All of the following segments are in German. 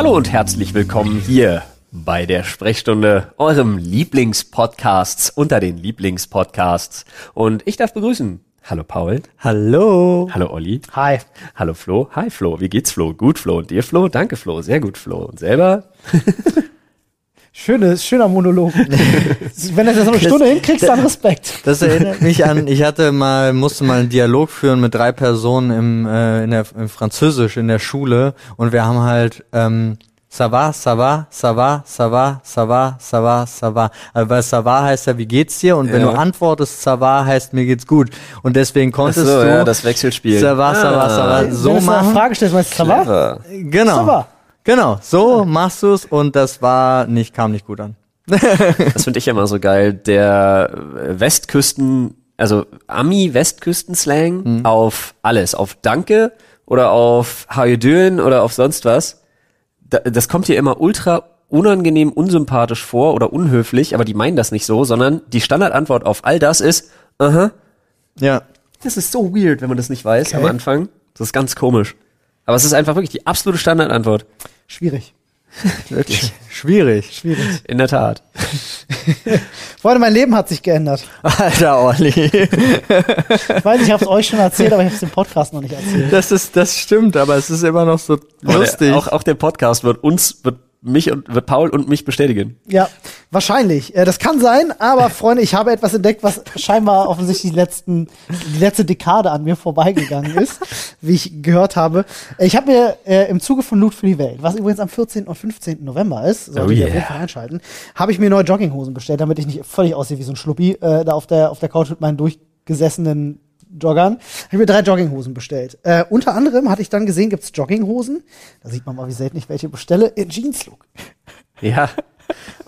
Hallo und herzlich willkommen hier bei der Sprechstunde, eurem Lieblingspodcasts unter den Lieblingspodcasts. Und ich darf begrüßen. Hallo Paul. Hallo. Hallo Olli. Hi. Hallo Flo. Hi Flo. Wie geht's Flo? Gut Flo. Und dir Flo? Danke Flo. Sehr gut Flo. Und selber? Schönes, schöner Monolog. Wenn du das so eine Stunde hinkriegst, dann Respekt. Das erinnert mich an, ich hatte mal, musste mal einen Dialog führen mit drei Personen im, äh, in der, im Französisch in der Schule und wir haben halt, ähm, ça va, ça va, ça va, ça va, ça va, ça va, ça va. Also weil ça va heißt ja, wie geht's dir? Und wenn Ja. du antwortest, ça va heißt, mir geht's gut. Und deswegen konntest so, du ja, das Wechselspiel. ça va, ça va, ça va, Wenn so du eine machen. Frage stellst, meinst du, ça va? Genau. Ça va. Genau, so machst du's und das war nicht, kam nicht gut an. Das finde ich immer so geil. Der äh, Westküsten, also Ami-Westküsten-Slang auf alles. Auf Danke oder auf How you doing oder auf sonst was. Da, das kommt hier immer ultra unangenehm, unsympathisch vor oder unhöflich, aber die meinen das nicht so, sondern die Standardantwort auf all das ist, aha, Ja. das ist so weird, wenn man das nicht weiß am Okay. Anfang. Das ist ganz komisch. Aber es ist einfach wirklich die absolute Standardantwort. Schwierig. Wirklich. Schwierig. Schwierig. In der Tat. Freunde, mein Leben hat sich geändert. Alter Olli. Ich weiß, ich habe es euch schon erzählt, aber ich habe es im Podcast noch nicht erzählt. Das ist, das stimmt, aber es ist immer noch so Aber lustig. Der, auch, auch der Podcast wird uns, wird mich und wird Paul und mich bestätigen. Ja, wahrscheinlich. Das kann sein, aber Freunde, ich habe etwas entdeckt, was scheinbar offensichtlich die, letzten, die letzte Dekade an mir vorbeigegangen ist, wie ich gehört habe. Ich habe mir äh, im Zuge von Loot für die Welt, was übrigens am 14. und 15. November ist, solltet Oh ihr yeah. auf jeden Fall einschalten, habe ich mir neue Jogginghosen bestellt, damit ich nicht völlig aussehe wie so ein Schluppi äh, da auf der, auf der Couch mit meinen durchgesessenen Joggern. Habe ich mir drei Jogginghosen bestellt. Äh, unter anderem hatte ich dann gesehen, gibt's Jogginghosen. Da sieht man mal, wie selten ich welche bestelle, in Jeans-Look. Ja.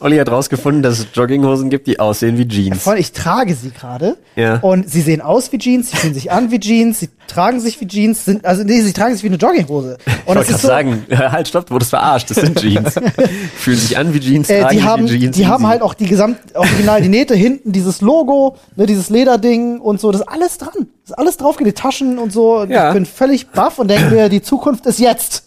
Olli hat rausgefunden, dass es Jogginghosen gibt, die aussehen wie Jeans. Vor allem, ich trage sie gerade. Ja. Und sie sehen aus wie Jeans, sie fühlen sich an wie Jeans, sie tragen sich wie Jeans, sind, also nee, sie tragen sich wie eine Jogginghose. Ich Und wollte gerade sagen, halt, stopp, du wurdest verarscht, das sind Jeans. Fühlen sich an wie Jeans, äh, tragen die haben, wie Jeans. die haben halt auch die gesamt, original die Nähte hinten, dieses Logo, ne, dieses Lederding und so, das ist alles dran. Das ist alles drauf, die Taschen und so. Ja. Ich bin völlig baff und denke mir, die Zukunft ist jetzt.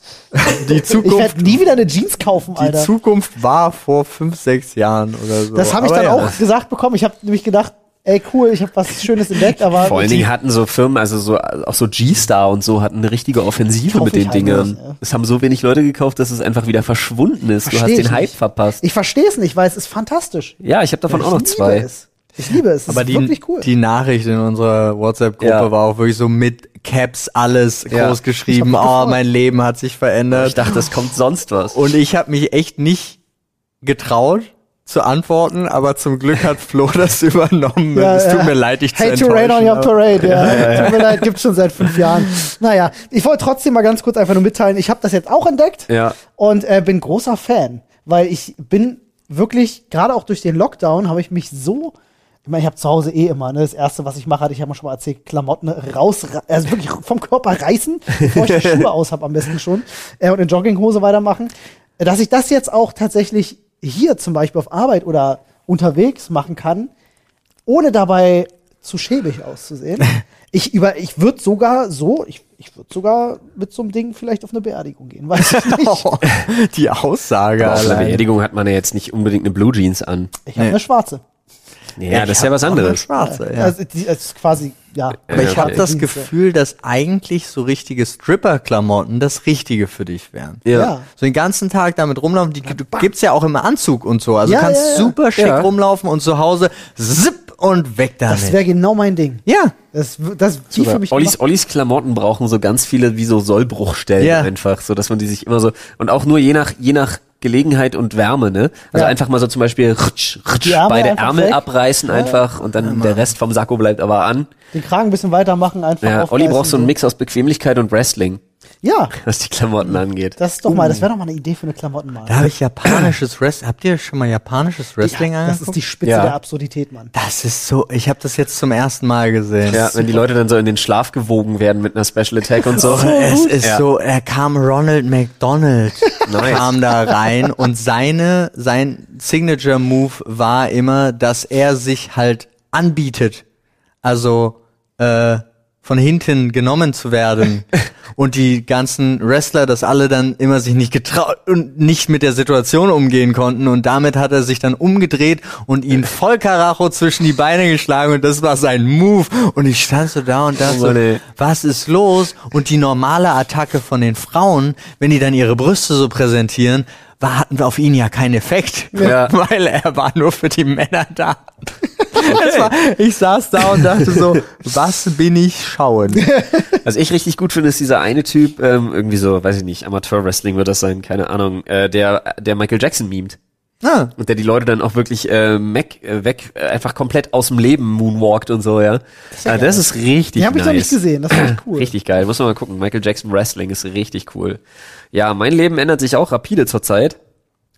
die Ich Zukunft, werde nie wieder eine Jeans kaufen, die Alter. Zukunft war vor fünf, sechs Jahren oder so. Das habe ich Aber dann ja. auch gesagt bekommen. Ich habe nämlich gedacht, ey cool, ich habe was Schönes entdeckt, aber Vor allen Dingen hatten so Firmen, also so, auch so G-Star und so, hatten eine richtige Offensive mit ich den halt Dingern. nicht, ja. Es haben so wenig Leute gekauft, dass es einfach wieder verschwunden ist. du Versteh hast ich den Hype nicht. verpasst. ich verstehe es nicht, weil es ist fantastisch. ja, ich habe davon auch noch ich zwei. Es. Ich liebe es. Aber ist die, wirklich cool. die Nachricht in unserer WhatsApp-Gruppe Ja. war auch wirklich so mit Caps alles Ja. groß geschrieben. Ich Oh, mein Leben hat sich verändert. Ich dachte, es kommt sonst was. Und ich habe mich echt nicht getraut zu antworten, aber zum Glück hat Flo das übernommen. Ja, es tut ja. mir leid, dich zu Hate to enttäuschen. rain on your parade, ja. Tut mir leid, gibt's schon seit fünf Jahren. Naja, ich wollte trotzdem mal ganz kurz einfach nur mitteilen, ich habe das jetzt auch entdeckt Ja. und äh, bin großer Fan, weil ich bin wirklich, gerade auch durch den Lockdown, habe ich mich so ich meine, ich habe zu Hause eh immer, ne, das erste, was ich mache, hatte ich ja mal schon mal erzählt, Klamotten raus, also wirklich vom Körper reißen, bevor ich die Schuhe aus habe am besten schon, äh, und in Jogginghose weitermachen. Dass ich das jetzt auch tatsächlich hier zum Beispiel auf Arbeit oder unterwegs machen kann, ohne dabei zu schäbig auszusehen. Ich über, ich würde sogar so, ich, ich würde sogar mit so einem Ding vielleicht auf eine Beerdigung gehen, weiß ich nicht. Die Aussage Aber auf einer. Beerdigung hat man ja jetzt nicht unbedingt eine Blue Jeans an. Ich habe Nee. eine schwarze. Ja, das ist ja was anderes. Schwarze, ja. Also die das ist quasi, ja. Aber ich Ja, habe okay. das Gefühl, dass eigentlich so richtige Stripper-Klamotten das Richtige für dich wären. Ja. Ja. So den ganzen Tag damit rumlaufen, die du gibt's ja auch im Anzug und so. Also Ja, du kannst ja, ja. super schick Ja. rumlaufen und zu Hause zip und weg damit. Das wäre genau mein Ding. ja. Das, das wie für mich Ollis. Ollis Klamotten brauchen so ganz viele wie so Sollbruchstellen Ja. einfach, so dass man die sich immer so und auch nur je nach je nach Gelegenheit und Wärme, ne? Also Ja. einfach mal so zum Beispiel rutsch, rutsch, Die Ärmel beide Ärmel weg. abreißen einfach und dann der Rest vom Sakko bleibt aber an. Den Kragen ein bisschen weitermachen, einfach Ja, Olli braucht so einen Mix aus Bequemlichkeit und Wrestling, Ja, was die Klamotten angeht. das ist doch mal, das wäre doch mal eine Idee für eine Klamottenmarke. Da habe ich japanisches Wrestling. Habt ihr schon mal japanisches Wrestling ja, das ist angeguckt? die Spitze Ja. der Absurdität, Mann. Das ist so, ich habe das jetzt zum ersten Mal gesehen. Ja, wenn die Leute dann so in den Schlaf gewogen werden mit einer Special Attack und so. Es ist Ja. so, er kam Ronald McDonald Nice. kam da rein und seine sein Signature Move war immer, dass er sich halt anbietet. Also äh, von hinten genommen zu werden. Und die ganzen Wrestler, dass alle dann immer sich nicht getraut und nicht mit der Situation umgehen konnten. Und damit hat er sich dann umgedreht und ihn voll Karacho zwischen die Beine geschlagen. Und das war sein Move. Und ich stand so da und dachte Oh so, was ist los? Und die normale Attacke von den Frauen, wenn die dann ihre Brüste so präsentieren, war, hatten wir auf ihn ja keinen Effekt, Ja. weil er war nur für die Männer da. War, ich saß da und dachte so, was bin ich schauen? Was ich richtig gut finde, ist dieser eine Typ, ähm, irgendwie so, weiß ich nicht, Amateur-Wrestling wird das sein, keine Ahnung, äh, der, der Michael Jackson memt. Ah, Und der die Leute dann auch wirklich äh, Mac, äh, weg, äh, einfach komplett aus dem Leben moonwalkt und so, ja. Das, ja ah, das ist richtig Die habe ich nice. noch nicht gesehen, das war echt cool. Richtig geil, muss man mal gucken. Michael Jackson Wrestling ist richtig cool. Ja, mein Leben ändert sich auch rapide zurzeit.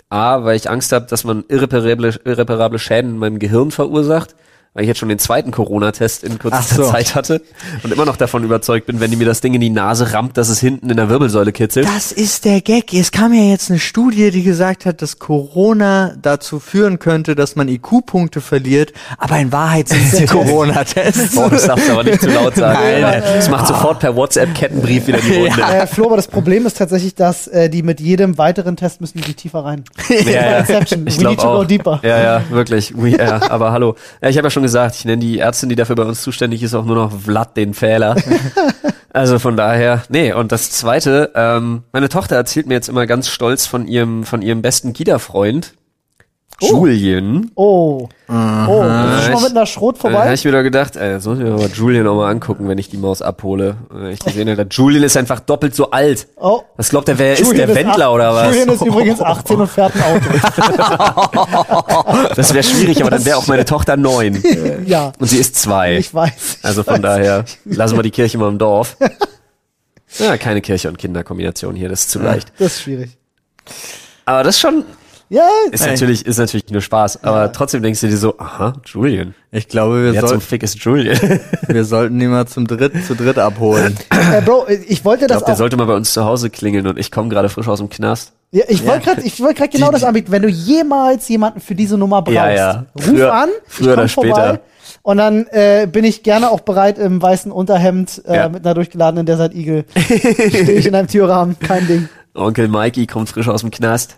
A, weil ich Angst habe, dass man irreparable, irreparable Schäden in meinem Gehirn verursacht, weil ich jetzt schon den zweiten Corona-Test in kürzester so. Zeit hatte und immer noch davon überzeugt bin, wenn die mir das Ding in die Nase rammt, dass es hinten in der Wirbelsäule kitzelt. das ist der Gag. Es kam ja jetzt eine Studie, die gesagt hat, dass Corona dazu führen könnte, dass man IQ-Punkte verliert, aber in Wahrheit sind es die Corona-Tests. Boah, das darfst du aber nicht zu laut sagen. Nein. Das macht sofort per WhatsApp-Kettenbrief wieder die Runde. Äh, Flo, aber das Problem ist tatsächlich, dass äh, die mit jedem weiteren Test müssen die tiefer rein. Ja, ja. Ich We need to auch. go deeper. Ja, ja, wirklich. We, ja, aber hallo. Ja, ich habe ja schon gesagt, ich nenne die Ärztin, die dafür bei uns zuständig ist, auch nur noch Vlad den Fehler. also von daher, nee. Und das Zweite, ähm, meine Tochter erzählt mir jetzt immer ganz stolz von ihrem, von ihrem besten Kita-Freund, Julian. Oh. Oh, bist du schon mal mit einer Schrot Da habe vorbei? ich wieder gedacht, ey, das muss ich mir aber Julian auch mal angucken, wenn ich die Maus abhole. Äh, Ich gesehen habe, Julian ist einfach doppelt so alt. Oh. Was glaubt der, wer ist Julian der Wendler ach- oder was? Julian ist übrigens 18 und fährt ein Auto. Das wäre schwierig, aber dann wäre auch meine Tochter neun. ja, Und sie ist zwei. ich weiß. Also von daher, lassen wir die Kirche mal im Dorf. Ja, keine Kirche und Kinderkombination hier, das ist zu leicht. Das ist schwierig. Aber das schon Ja, ist Ey. natürlich, ist natürlich nur Spaß. Aber trotzdem denkst du dir so, aha, Julian. Ich glaube, wir, Wer zum Fick ist Julian? Ich wir sollten ihn mal zum dritt, zu dritt abholen. äh, Bro, ich wollte das glaube, der auch. sollte mal bei uns zu Hause klingeln und ich komme gerade frisch aus dem Knast. Ja, ich wollte gerade, ich wollte gerade genau das anbieten. Wenn du jemals jemanden für diese Nummer brauchst, Ja, ja. ruf Früher- an, früher oder ich später. vorbei. Und dann äh, bin ich gerne auch bereit im weißen Unterhemd äh, Ja. mit einer durchgeladenen Desert Eagle. Stehe ich in einem Türrahmen, kein Ding. Onkel Mikey kommt frisch aus dem Knast.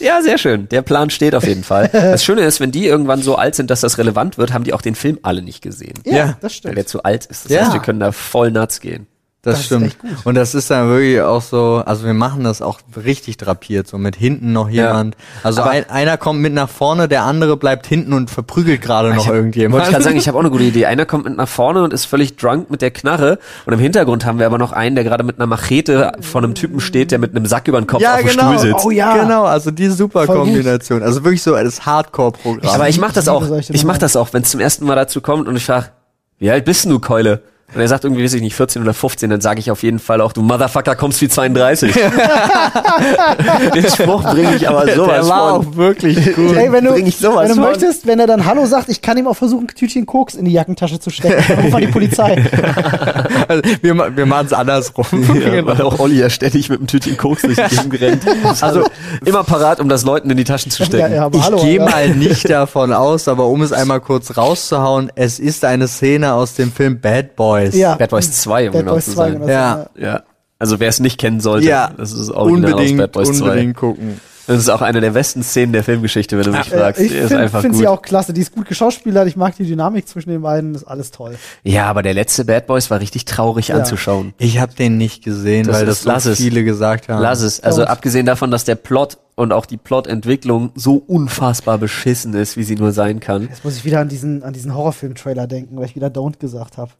Ja, sehr schön. Der Plan steht auf jeden Fall. Das Schöne ist, wenn die irgendwann so alt sind, dass das relevant wird, haben die auch den Film alle nicht gesehen. Ja, Ja, das Weil stimmt. der zu alt ist. Das Ja. heißt, wir können da voll nuts gehen. Das, Das stimmt. gut. Und das ist dann wirklich auch so, also wir machen das auch richtig drapiert, so mit hinten noch Ja. jemand. Also Aber- ein, einer kommt mit nach vorne, der andere bleibt hinten und verprügelt gerade noch irgendjemand. Wollte ich gerade sagen, ich habe auch eine gute Idee. Einer kommt mit nach vorne und ist völlig drunk mit der Knarre und im Hintergrund haben wir aber noch einen, der gerade mit einer Machete vor einem Typen steht, der mit einem Sack über den Kopf ja, auf dem genau. Stuhl sitzt. Oh ja. Genau, also die super Voll gut. Kombination. Also wirklich so das Hardcore-Programm. aber ich mach das auch. Ich mach das auch, wenn es zum ersten Mal dazu kommt und ich frage, wie alt bist du, Keule? Und er sagt irgendwie, weiß ich nicht, 14 oder 15, dann sage ich auf jeden Fall auch, du Motherfucker kommst wie 32. Den Spruch bringe ich aber sowas der war von. auch wirklich gut. Ey, wenn du, bring ich sowas wenn du von. möchtest, wenn er dann Hallo sagt, ich kann ihm auch versuchen, ein Tütchen Koks in die Jackentasche zu stecken. Dann ruf an die Polizei. Also, wir wir machen es andersrum. Ja, weil auch Olli ja ständig mit einem Tütchen Koks durch die Gegend rennt. Also immer parat, um das Leuten in die Taschen zu Ja, stecken. ja, aber Ich gehe ja. mal nicht davon aus, aber um es einmal kurz rauszuhauen, es ist eine Szene aus dem Film Bad Boys. Ja. Bad Boys 2, um Bad genau Boys zu 2, sein. genau. Ja. Ja. Also wer es nicht kennen sollte, Ja, das ist Original unbedingt, aus Bad Boys unbedingt gucken. 2. Das ist auch eine der besten Szenen der Filmgeschichte, wenn du mich Äh, fragst. ich Die ist finde find sie auch klasse. Die ist gut geschauspielert. Ich mag die Dynamik zwischen den beiden. Das ist alles toll. ja, aber der letzte Bad Boys war richtig traurig anzuschauen. Ich habe den nicht gesehen, Das weil das so lass es. viele gesagt haben. Lass es. Also Don't. abgesehen davon, dass der Plot und auch die Plotentwicklung so unfassbar beschissen ist, wie sie nur sein kann. Jetzt muss ich wieder an diesen, an diesen Horrorfilm-Trailer denken, weil ich wieder Don't gesagt habe.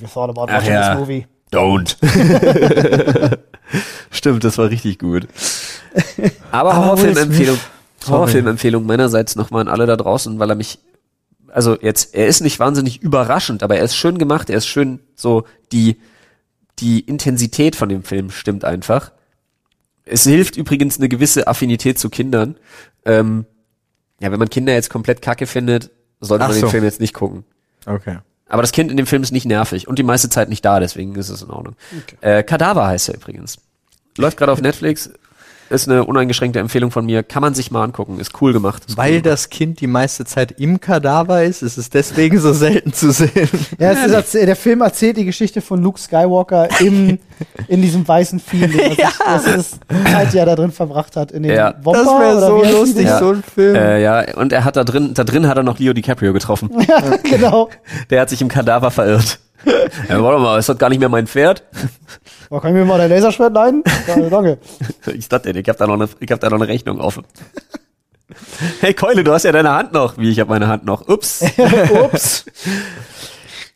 You thought about Ach watching ja. this movie. Don't. Stimmt, das war richtig gut. Aber Aber. Horrorfilmempfehlung meinerseits nochmal an alle da draußen, weil er mich, also jetzt, er ist nicht wahnsinnig überraschend, aber er ist schön gemacht, er ist schön so, die, die Intensität von dem Film stimmt einfach. Es hilft übrigens eine gewisse Affinität zu Kindern. Ähm, ja, wenn man Kinder jetzt komplett kacke findet, sollte Ach man so. den Film jetzt nicht gucken. Okay. Aber das Kind in dem Film ist nicht nervig und die meiste Zeit nicht da, deswegen ist es in Ordnung. Äh, Kadaver heißt er übrigens. Läuft gerade auf Netflix. Ist eine uneingeschränkte Empfehlung von mir. Kann man sich mal angucken. Ist cool gemacht. Ist Weil cool das Kind die meiste Zeit im Kadaver ist, ist es deswegen so selten zu sehen. Ja, es ist, der Film erzählt die Geschichte von Luke Skywalker im, in diesem weißen Vieh. Ja. Das ist die Zeit, die er da drin verbracht hat. In den Ja. Womper, Das wäre so lustig, Dinger? so ein Film. Äh, ja, und er hat da drin, da drin hat er noch Leo DiCaprio getroffen. Ja, genau. Der hat sich im Kadaver verirrt. Ja, warte mal, ist das gar nicht mehr mein Pferd? Oh, kann ich mir mal dein Laserschwert leihen? Ja, danke. Ich dachte, ich hab da noch eine, ich hab da noch eine Rechnung offen. Hey Keule, du hast ja deine Hand noch. Wie, ich habe meine Hand noch. Ups. Ups.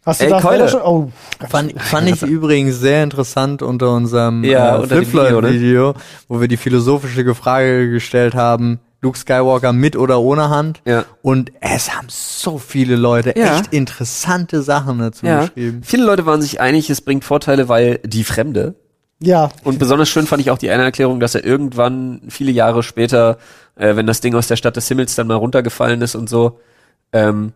Hast du Ey, das Keule. Schon? Oh, Fand, fand ich übrigens sehr interessant unter unserem Ja, äh, unter Flipfloyd-Video, Video, ne? wo wir die philosophische Frage gestellt haben, Luke Skywalker mit oder ohne Hand. Ja. Und es haben so viele Leute Ja. echt interessante Sachen dazu Ja. geschrieben. Viele Leute waren sich einig, es bringt Vorteile, weil die Fremde. ja. Und besonders schön fand ich auch die eine Erklärung, dass er irgendwann, viele Jahre später, äh, wenn das Ding aus der Stadt des Himmels dann mal runtergefallen ist und so, ähm,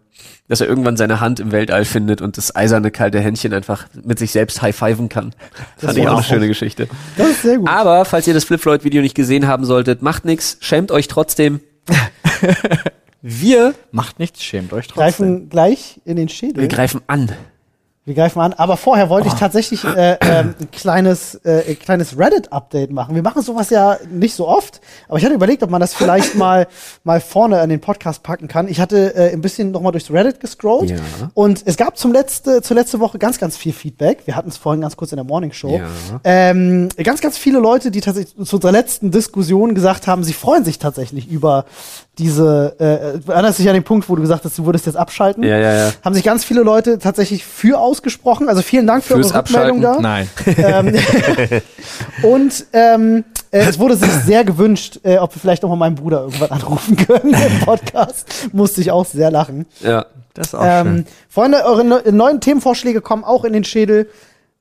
dass er irgendwann seine Hand im Weltall findet und das eiserne kalte Händchen einfach mit sich selbst high-fiven kann. Fand ich auch eine schöne Geschichte. Das ist sehr gut. Aber falls ihr das Flip Floyd Video nicht gesehen haben solltet, macht nix, schämt euch trotzdem. Wir, Macht nichts, schämt euch trotzdem. greifen gleich in den Schädel. wir greifen an. Wir greifen an. Aber vorher wollte Oh. ich tatsächlich äh, ähm, ein kleines, äh, ein kleines Reddit-Update machen. Wir machen sowas ja nicht so oft, aber ich hatte überlegt, ob man das vielleicht mal, mal vorne an den Podcast packen kann. Ich hatte äh, ein bisschen nochmal durchs Reddit gescrollt Ja. und es gab zum letzte, zur letzte Woche ganz, ganz viel Feedback. Wir hatten es vorhin ganz kurz in der Morning Show. Ja. Ähm, ganz, ganz viele Leute, die tatsächlich zu unserer letzten Diskussion gesagt haben, sie freuen sich tatsächlich über diese, äh, erinnerst dich an den Punkt, wo du gesagt hast, du würdest jetzt abschalten? Ja, ja, ja. haben sich ganz viele Leute tatsächlich für ausgesprochen. Also vielen Dank für Fürs eure Rückmeldung da. Nein. Ähm, und ähm, äh, es wurde sich sehr gewünscht, äh, ob wir vielleicht noch mal meinen Bruder irgendwann anrufen können im Podcast. Musste ich auch sehr lachen. Ja. Das ist auch Ähm, schön. Freunde, eure ne neuen Themenvorschläge kommen auch in den Schädel.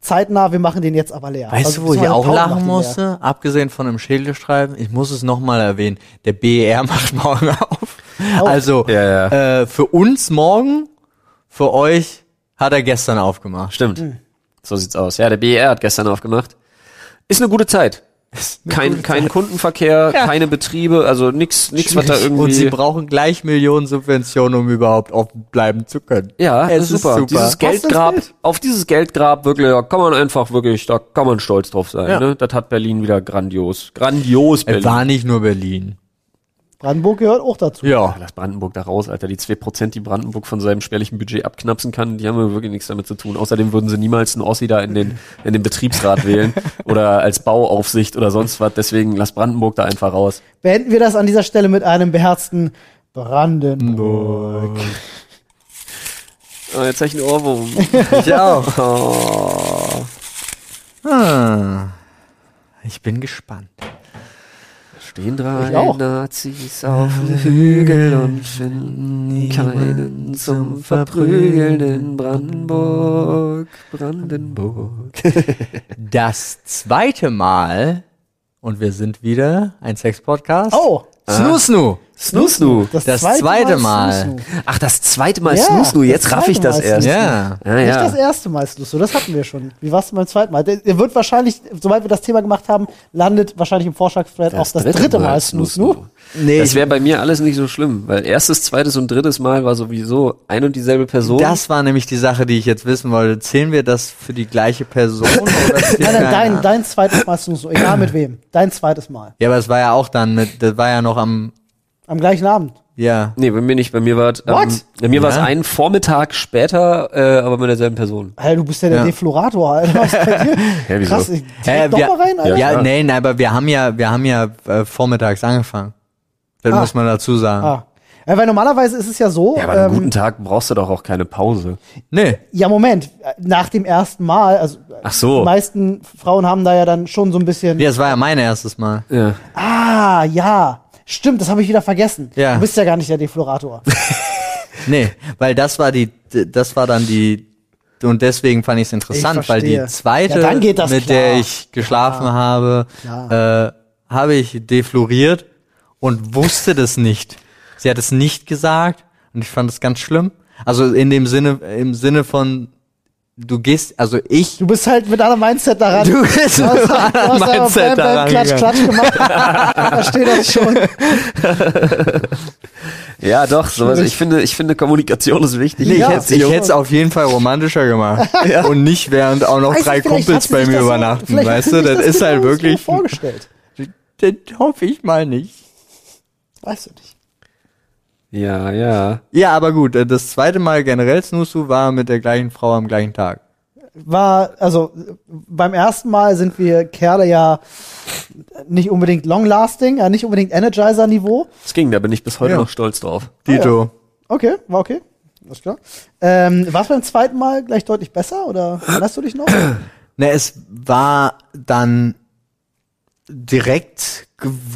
Zeitnah, wir machen den jetzt aber leer. Weißt Also, du, wo ich auch lachen musste? Abgesehen von einem Schädelstreifen, ich muss es nochmal erwähnen. Der BER macht morgen auf. Auch. Also, Ja, ja. Äh, für uns morgen, für euch hat er gestern aufgemacht. Stimmt. Hm. So sieht's aus. Ja, der BER hat gestern aufgemacht. Ist eine gute Zeit. Kein, kein Kundenverkehr, Ja. keine Betriebe, also nix, nix, was da irgendwie. Und sie brauchen gleich Millionen Subventionen, um überhaupt offen bleiben zu können. ja, es ist super. Dieses du das Geldgrab, auf dieses Geldgrab wirklich, da kann man einfach wirklich, da kann man stolz drauf sein. Ja. Ne? Das hat Berlin wieder grandios, grandios Berlin. Es war nicht nur Berlin. Brandenburg gehört auch dazu. Ja. Lass Brandenburg da raus, Alter. Die 2%, die Brandenburg von seinem spärlichen Budget abknapsen kann, die haben ja wirklich nichts damit zu tun. Außerdem würden sie niemals einen Ossi da in den, in den Betriebsrat wählen oder als Bauaufsicht oder sonst was. Deswegen lass Brandenburg da einfach raus. Beenden wir das an dieser Stelle mit einem beherzten Brandenburg. Oh, jetzt hab ich einen Ohrwurm. Ich auch. Oh. Ah. Ich bin gespannt. Stehen drei. Nazis auf dem Hügel und finden keinen zum Verprügeln in Brandenburg. Brandenburg. Das zweite Mal, und wir sind wieder ein Sex-Podcast. Oh, Snoo Snoo. Snoo Snoo. Das zweite Mal. Snoo Snoo. Ach, das zweite Mal Ja, Snoo Snoo. das Jetzt raff ich zweite das Mal erst. Snoo Ja. Ja, Nicht ja. das erste Mal ist so, das hatten wir schon. Wie war's denn beim zweiten Mal? Der, wird wahrscheinlich, sobald wir das Thema gemacht haben, landet wahrscheinlich im Vorschlagsthread auch das dritte Mal Snoo Snoo. Nee, Das wäre bei mir alles nicht so schlimm, weil erstes, zweites und drittes Mal war sowieso ein und dieselbe Person. das war nämlich die Sache, die ich jetzt wissen wollte. Zählen wir das für die gleiche Person? Nein, dein, dein zweites Mal Snoo Snoo, egal mit wem. Dein zweites Mal. Ja, aber es war ja auch dann mit, das war ja noch am, Am gleichen Abend. ja. nee, bei mir nicht. Bei mir war es ähm, What? bei mir war es Ja. einen Vormittag später, äh, aber mit derselben Person. Alter, du bist ja der Ja. Deflorator, Alter. Was ist bei dir? Ja, wieso? Krass, ich Äh, doch wir, mal rein, Alter. ja, Ja. nee, nein, aber wir haben ja, wir haben ja äh, vormittags angefangen. Das Ah. muss man dazu sagen. Ah. Ja, weil normalerweise ist es ja so, Ja, aber an einem ähm, guten Tag brauchst du doch auch keine Pause. Nee. ja Moment, nach dem ersten Mal, also Ach so. die meisten Frauen haben da ja dann schon so ein bisschen, Ja, es war ja mein erstes Mal. Ja. ah, ja, stimmt, das habe ich wieder vergessen. Ja. Du bist ja gar nicht der Deflorator. Nee, weil das war die, das war dann die, und deswegen fand ich es interessant, Ich weil die zweite, Ja, dann geht das mit klar. der ich geschlafen habe, äh, habe ich defloriert und wusste das nicht. Sie hat es nicht gesagt und ich fand es ganz schlimm. Also in dem Sinne, im Sinne von, du gehst, also ich, Du bist halt mit einem Mindset daran. Du bist du hast, mit einem aber Mindset Bam, Bam, daran Klatsch, gegangen. Klatsch gemacht. da steht das schon. Ja, doch, sowas. Ich finde, ich finde, Kommunikation ist wichtig. nee, Ja, ich hätte ich hätte es auf jeden Fall romantischer gemacht. Und nicht während auch noch drei Kumpels bei mir so- übernachten, hat weißt du? Das das ist halt genau so wirklich, vorgestellt. das hoffe ich mal nicht. Weißt du nicht. Ja, ja. Ja, aber gut, äh, das zweite Mal generell Snoozu war mit der gleichen Frau am gleichen Tag. War, also beim ersten Mal sind wir Kerle ja nicht unbedingt long-lasting, ja, nicht unbedingt Energizer-Niveau. Es ging, da bin ich bis heute Ja. noch stolz drauf. Dito. Okay, war okay. Alles klar. Ähm, war es beim zweiten Mal gleich deutlich besser oder erinnerst du dich noch? Ne, es war dann direkt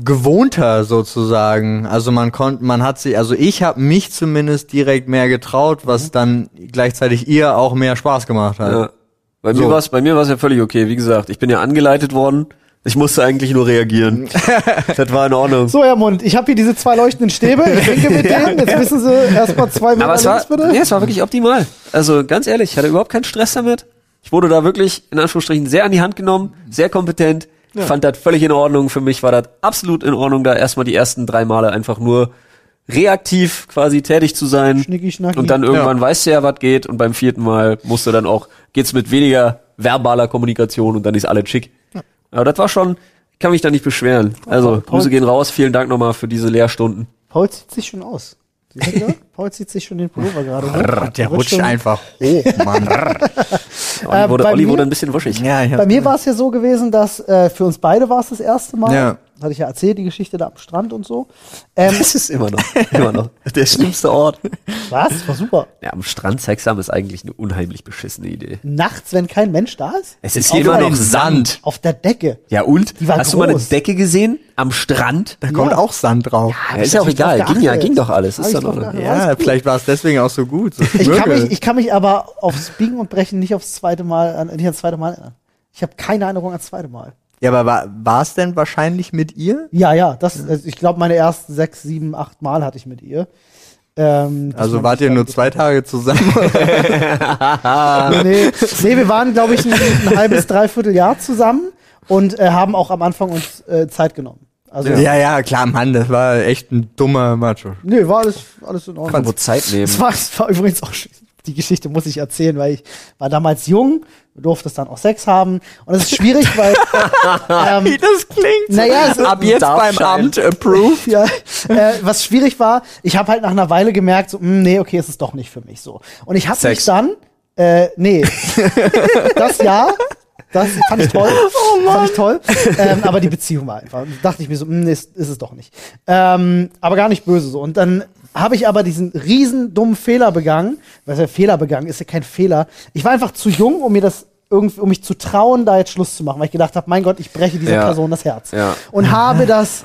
gewohnter sozusagen. Also man konnte, man hat sich, also ich habe mich zumindest direkt mehr getraut, was dann gleichzeitig ihr auch mehr Spaß gemacht hat. Ja. Bei So. mir war es, bei mir war es ja völlig okay. Wie gesagt, ich bin ja angeleitet worden. Ich musste eigentlich nur reagieren. das war in Ordnung. So, Herr Mund, ich habe hier diese zwei leuchtenden Stäbe, ich trinke mit denen, jetzt wissen Sie erstmal zwei Meter Aber es war, links, bitte. nee, es war wirklich optimal. Also ganz ehrlich, ich hatte überhaupt keinen Stress damit. Ich wurde da wirklich in Anführungsstrichen sehr an die Hand genommen, sehr kompetent. Ich fand das völlig in Ordnung. Für mich war das absolut in Ordnung, da erstmal die ersten drei Male einfach nur reaktiv quasi tätig zu sein. Schnicki, schnacki. Und dann irgendwann weißt du ja, was geht. Und beim vierten Mal musst du dann auch, geht's mit weniger verbaler Kommunikation und dann ist alles schick. Aber das war schon, kann mich da nicht beschweren. Also, Grüße gehen raus. Vielen Dank nochmal für diese Lehrstunden. Paul zieht sich schon aus. Paul zieht sich schon den Pullover gerade hoch. Der rutscht schon- einfach hoch, Mann. Olli, wurde, bei Olli mir- wurde ein bisschen wuschig. ja, Bei mir war es ja so gewesen, dass äh, für uns beide war es das erste Mal. Ja. Das hatte ich ja erzählt, die Geschichte da am Strand und so. Ähm, Das ist immer noch, immer noch der schlimmste Ort. was? Das war super. Ja, am Strand Sex haben ist eigentlich eine unheimlich beschissene Idee. Nachts, wenn kein Mensch da ist? Es ist hier immer noch Sand. Auf der Decke. Ja, und? Die war Hast du mal eine groß. Decke gesehen? Am Strand? Da kommt Ja. auch Sand drauf. Ja, ist ja auch egal. Ging ja, ging doch alles. Ist doch noch. geachtet. Ja, vielleicht war es deswegen auch so gut. So Ich kann, mich, ich kann mich aber aufs Biegen und Brechen nicht aufs zweite Mal, an, nicht ans zweite Mal erinnern. Ich habe keine Erinnerung ans zweite Mal. Ja, aber war, es denn wahrscheinlich mit ihr? Ja, ja, das, also ich glaube, meine ersten sechs, sieben, acht Mal hatte ich mit ihr. Ähm, das Also war wart ihr nur zwei Tage zusammen? nee, nee, nee, wir waren, glaube ich, ein, ein halbes, dreiviertel Jahr zusammen und äh, haben auch am Anfang uns äh, Zeit genommen. Also, ja, ja, klar, Mann, das war echt ein dummer Macho. nee, war alles, alles in Ordnung. Wo Zeit nehmen. Es war, es war übrigens auch, die Geschichte muss ich erzählen, weil ich war damals jung, durfte dann auch Sex haben und es ist schwierig, weil, ähm, Wie das klingt. Naja, es- ab jetzt beim. Amt approved. ja, äh, was schwierig war, ich habe halt nach einer Weile gemerkt, so, mh, nee, okay, es ist doch nicht für mich so. Und ich habe mich dann, äh, nee, das ja, das fand ich toll, fand ich toll, ähm, aber die Beziehung war einfach. Und dachte ich mir so, mh, nee, ist, ist es doch nicht. Ähm, aber gar nicht böse so. Und dann habe ich aber diesen riesen dummen Fehler begangen, was ja Fehler begangen, ist ja kein Fehler. Ich war einfach zu jung, um mir das irgendwie, um mich zu trauen, da jetzt Schluss zu machen, weil ich gedacht habe, mein Gott, ich breche dieser Ja. Person das Herz. Ja. Und habe das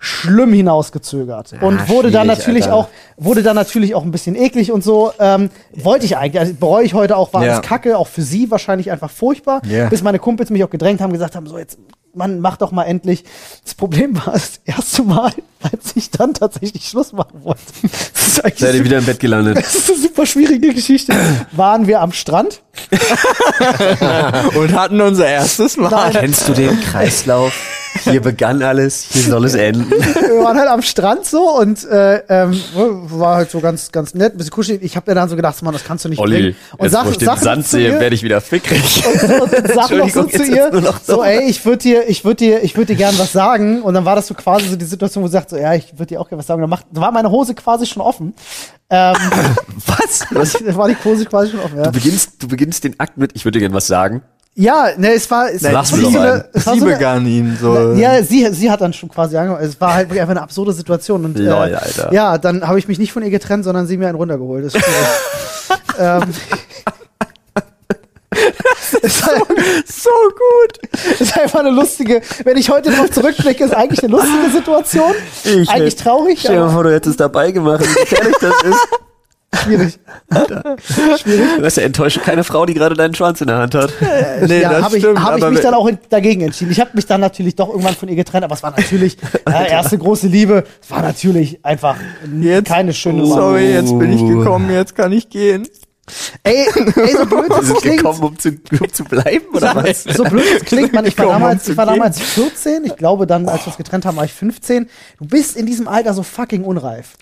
schlimm hinausgezögert und Ah, wurde dann natürlich Alter. auch wurde dann natürlich auch ein bisschen eklig und so ähm, wollte ich eigentlich also bereue ich heute auch war Ja. alles kacke auch für sie wahrscheinlich einfach furchtbar Ja. bis meine Kumpels mich auch gedrängt haben gesagt haben so jetzt Mann mach doch mal endlich das Problem war das erste Mal als ich dann tatsächlich Schluss machen wollte das ist eigentlich Seid ihr wieder im Bett gelandet? das ist eine super schwierige Geschichte waren wir am Strand Und hatten unser erstes Mal. Nein. Kennst du den Kreislauf? Hier begann alles, hier soll es enden. wir waren halt am Strand so und äh, ähm, war halt so ganz ganz nett, ein bisschen kuschelig. Ich habe mir dann so gedacht, Mann, das kannst du nicht Olli, bringen. Und jetzt sag- wo ich den sag Sand zu sehe, ihr- werde ich wieder fickrig. und sag noch so zu ihr, so, so. ey, ich würde dir, ich würde dir, ich würde dir gern was sagen. Und dann war das so quasi so die Situation, wo sie sagt, so, ja, ich würde dir auch gerne was sagen. Und dann macht, da war meine Hose quasi schon offen. Ähm, Was? Was? da war die Hose quasi schon offen. Ja, Du beginnst, du beginnst den Akt mit, ich würde dir gerne was sagen. Ja ne, es war, es Nein, war so doch eine, es war Sie so eine, begann ihn so. ja, sie, sie hat dann schon quasi angefangen. Es war halt wirklich einfach eine absurde Situation. Und, Lol, äh, Alter. Ja, dann habe ich mich nicht von ihr getrennt, sondern sie mir einen runtergeholt. Das ist ähm, ist, halt, so gut. ist einfach eine lustige, wenn ich heute drauf zurückblicke, ist eigentlich eine lustige Situation. Ich eigentlich traurig, Stell dir mal vor, du hättest es dabei gemacht, wie gefährlich das ist. schwierig. Du hast ja enttäuscht keine Frau, die gerade deinen Schwanz in der Hand hat. Nee, ja, das habe ich, stimmt. hab ich mich dann auch in, dagegen entschieden. Ich habe mich dann natürlich doch irgendwann von ihr getrennt, aber es war natürlich ja, erste große Liebe. Es war natürlich einfach Jetzt- keine schöne Nummer. Sorry, jetzt bin ich gekommen, jetzt kann ich gehen. Ey, ey, so blöd sind klingt. gekommen, um zu, um zu bleiben, oder was? So blöd es klingt, man, ich war, um damals, ich war damals 14, ich glaube dann, als wir uns getrennt haben, war ich 15. Du bist in diesem Alter so fucking unreif.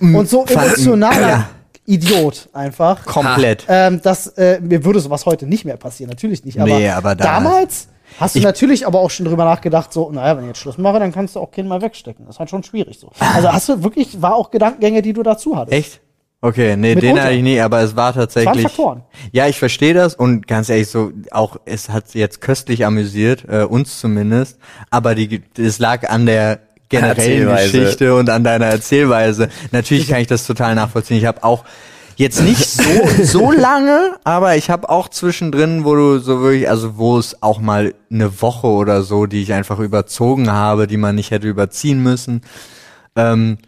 Und so emotionaler Ja, Idiot einfach. komplett. Ähm, das, äh, mir würde sowas heute nicht mehr passieren, natürlich nicht. Aber, Nee, aber da- damals hast du Ich- natürlich aber auch schon drüber nachgedacht, so, naja, wenn ich jetzt Schluss mache, dann kannst du auch Kind mal wegstecken. Das ist halt schon schwierig so. Also hast du wirklich, war auch Gedankengänge, die du dazu hattest. Echt? Okay, nee, den Mitunter. hatte ich nie, aber es war tatsächlich. Faktoren. Ja, ich verstehe das und ganz ehrlich, so auch es hat jetzt köstlich amüsiert, äh, uns zumindest, aber die es lag an der generellen Erzählweise. Geschichte und an deiner Erzählweise. Natürlich kann ich das total nachvollziehen. Ich habe auch jetzt nicht so so lange, aber ich habe auch zwischendrin, wo du so wirklich, also wo es auch mal eine Woche oder so, die ich einfach überzogen habe, die man nicht hätte überziehen müssen. Ähm,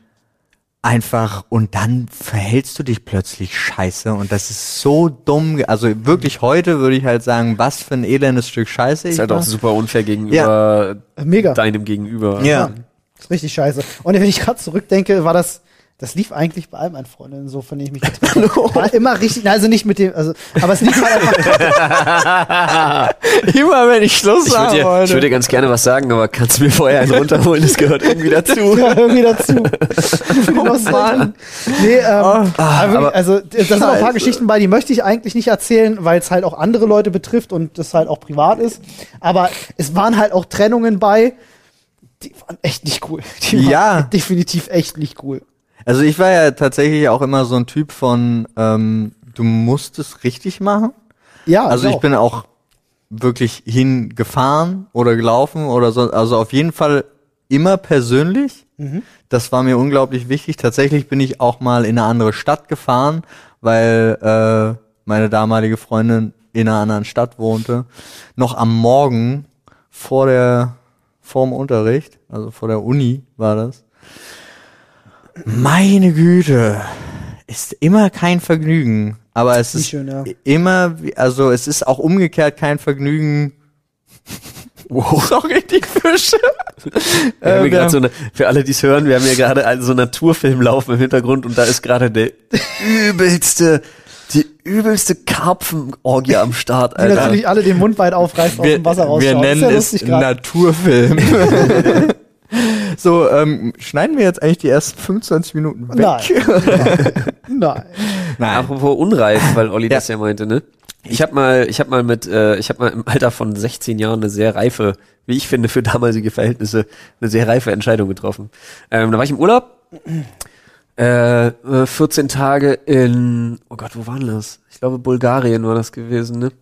einfach und dann verhältst du dich plötzlich scheiße und das ist so dumm. Also wirklich heute würde ich halt sagen, was für ein elendes Stück Scheiße ich Ist halt war. auch super unfair gegenüber Mega. deinem Gegenüber. Ja. Ist richtig scheiße. Und wenn ich gerade zurückdenke, war das, das lief eigentlich bei all meinen Freundinnen so, von denen ich mich getrennt habe. War immer richtig, also nicht mit dem, also, aber es lief halt einfach, Immer wenn ich Schluss Ich würde habe dir, ich würd dir ganz gerne was sagen, aber kannst du mir vorher einen runterholen? Das gehört irgendwie dazu. ja, irgendwie dazu. Für die Nostalgie. Nee, ähm, aber wirklich, also, da sind noch ein paar Geschichten bei, die möchte ich eigentlich nicht erzählen, weil es halt auch andere Leute betrifft und das halt auch privat ist. Aber es waren halt auch Trennungen bei, die waren echt nicht cool. Die waren Ja. definitiv echt nicht cool. Also ich war ja tatsächlich auch immer so ein Typ von, ähm, du musst es richtig machen. Ja, Also ich auch. bin auch wirklich hingefahren oder gelaufen oder so. Also auf jeden Fall immer persönlich. Das war mir unglaublich wichtig. Tatsächlich bin ich auch mal in eine andere Stadt gefahren, weil äh, meine damalige Freundin in einer anderen Stadt wohnte. Noch am Morgen vor der vor dem Unterricht, also vor der Uni war das. Meine Güte, ist immer kein Vergnügen, aber es ist schön, ja. immer, wie- also es ist auch umgekehrt kein Vergnügen. Wow, sorry, die Fische. Wir haben Äh, hier so eine, für alle, die es hören, wir haben hier gerade einen, so einen Naturfilm laufen im Hintergrund und da ist gerade der übelste, die übelste Karpfenorgie am Start, Die Alter. natürlich alle den Mund weit aufreißen, aus wir, dem Wasser wir rausschauen. nennen ist ja es. Naturfilm. so, ähm, schneiden wir jetzt eigentlich die ersten 25 Minuten weg? Nein. Nein. Nein. Apropos unreif, weil Olli Ja. das ja meinte, ne? Ich habe mal, ich habe mal mit, äh, ich habe mal im Alter von 16 Jahren eine sehr reife, wie ich finde, für damalige Verhältnisse eine sehr reife Entscheidung getroffen. Ähm, da war ich im Urlaub, äh, äh, 14 Tage in, oh Gott, wo waren das? Ich glaube Bulgarien war das gewesen, ne?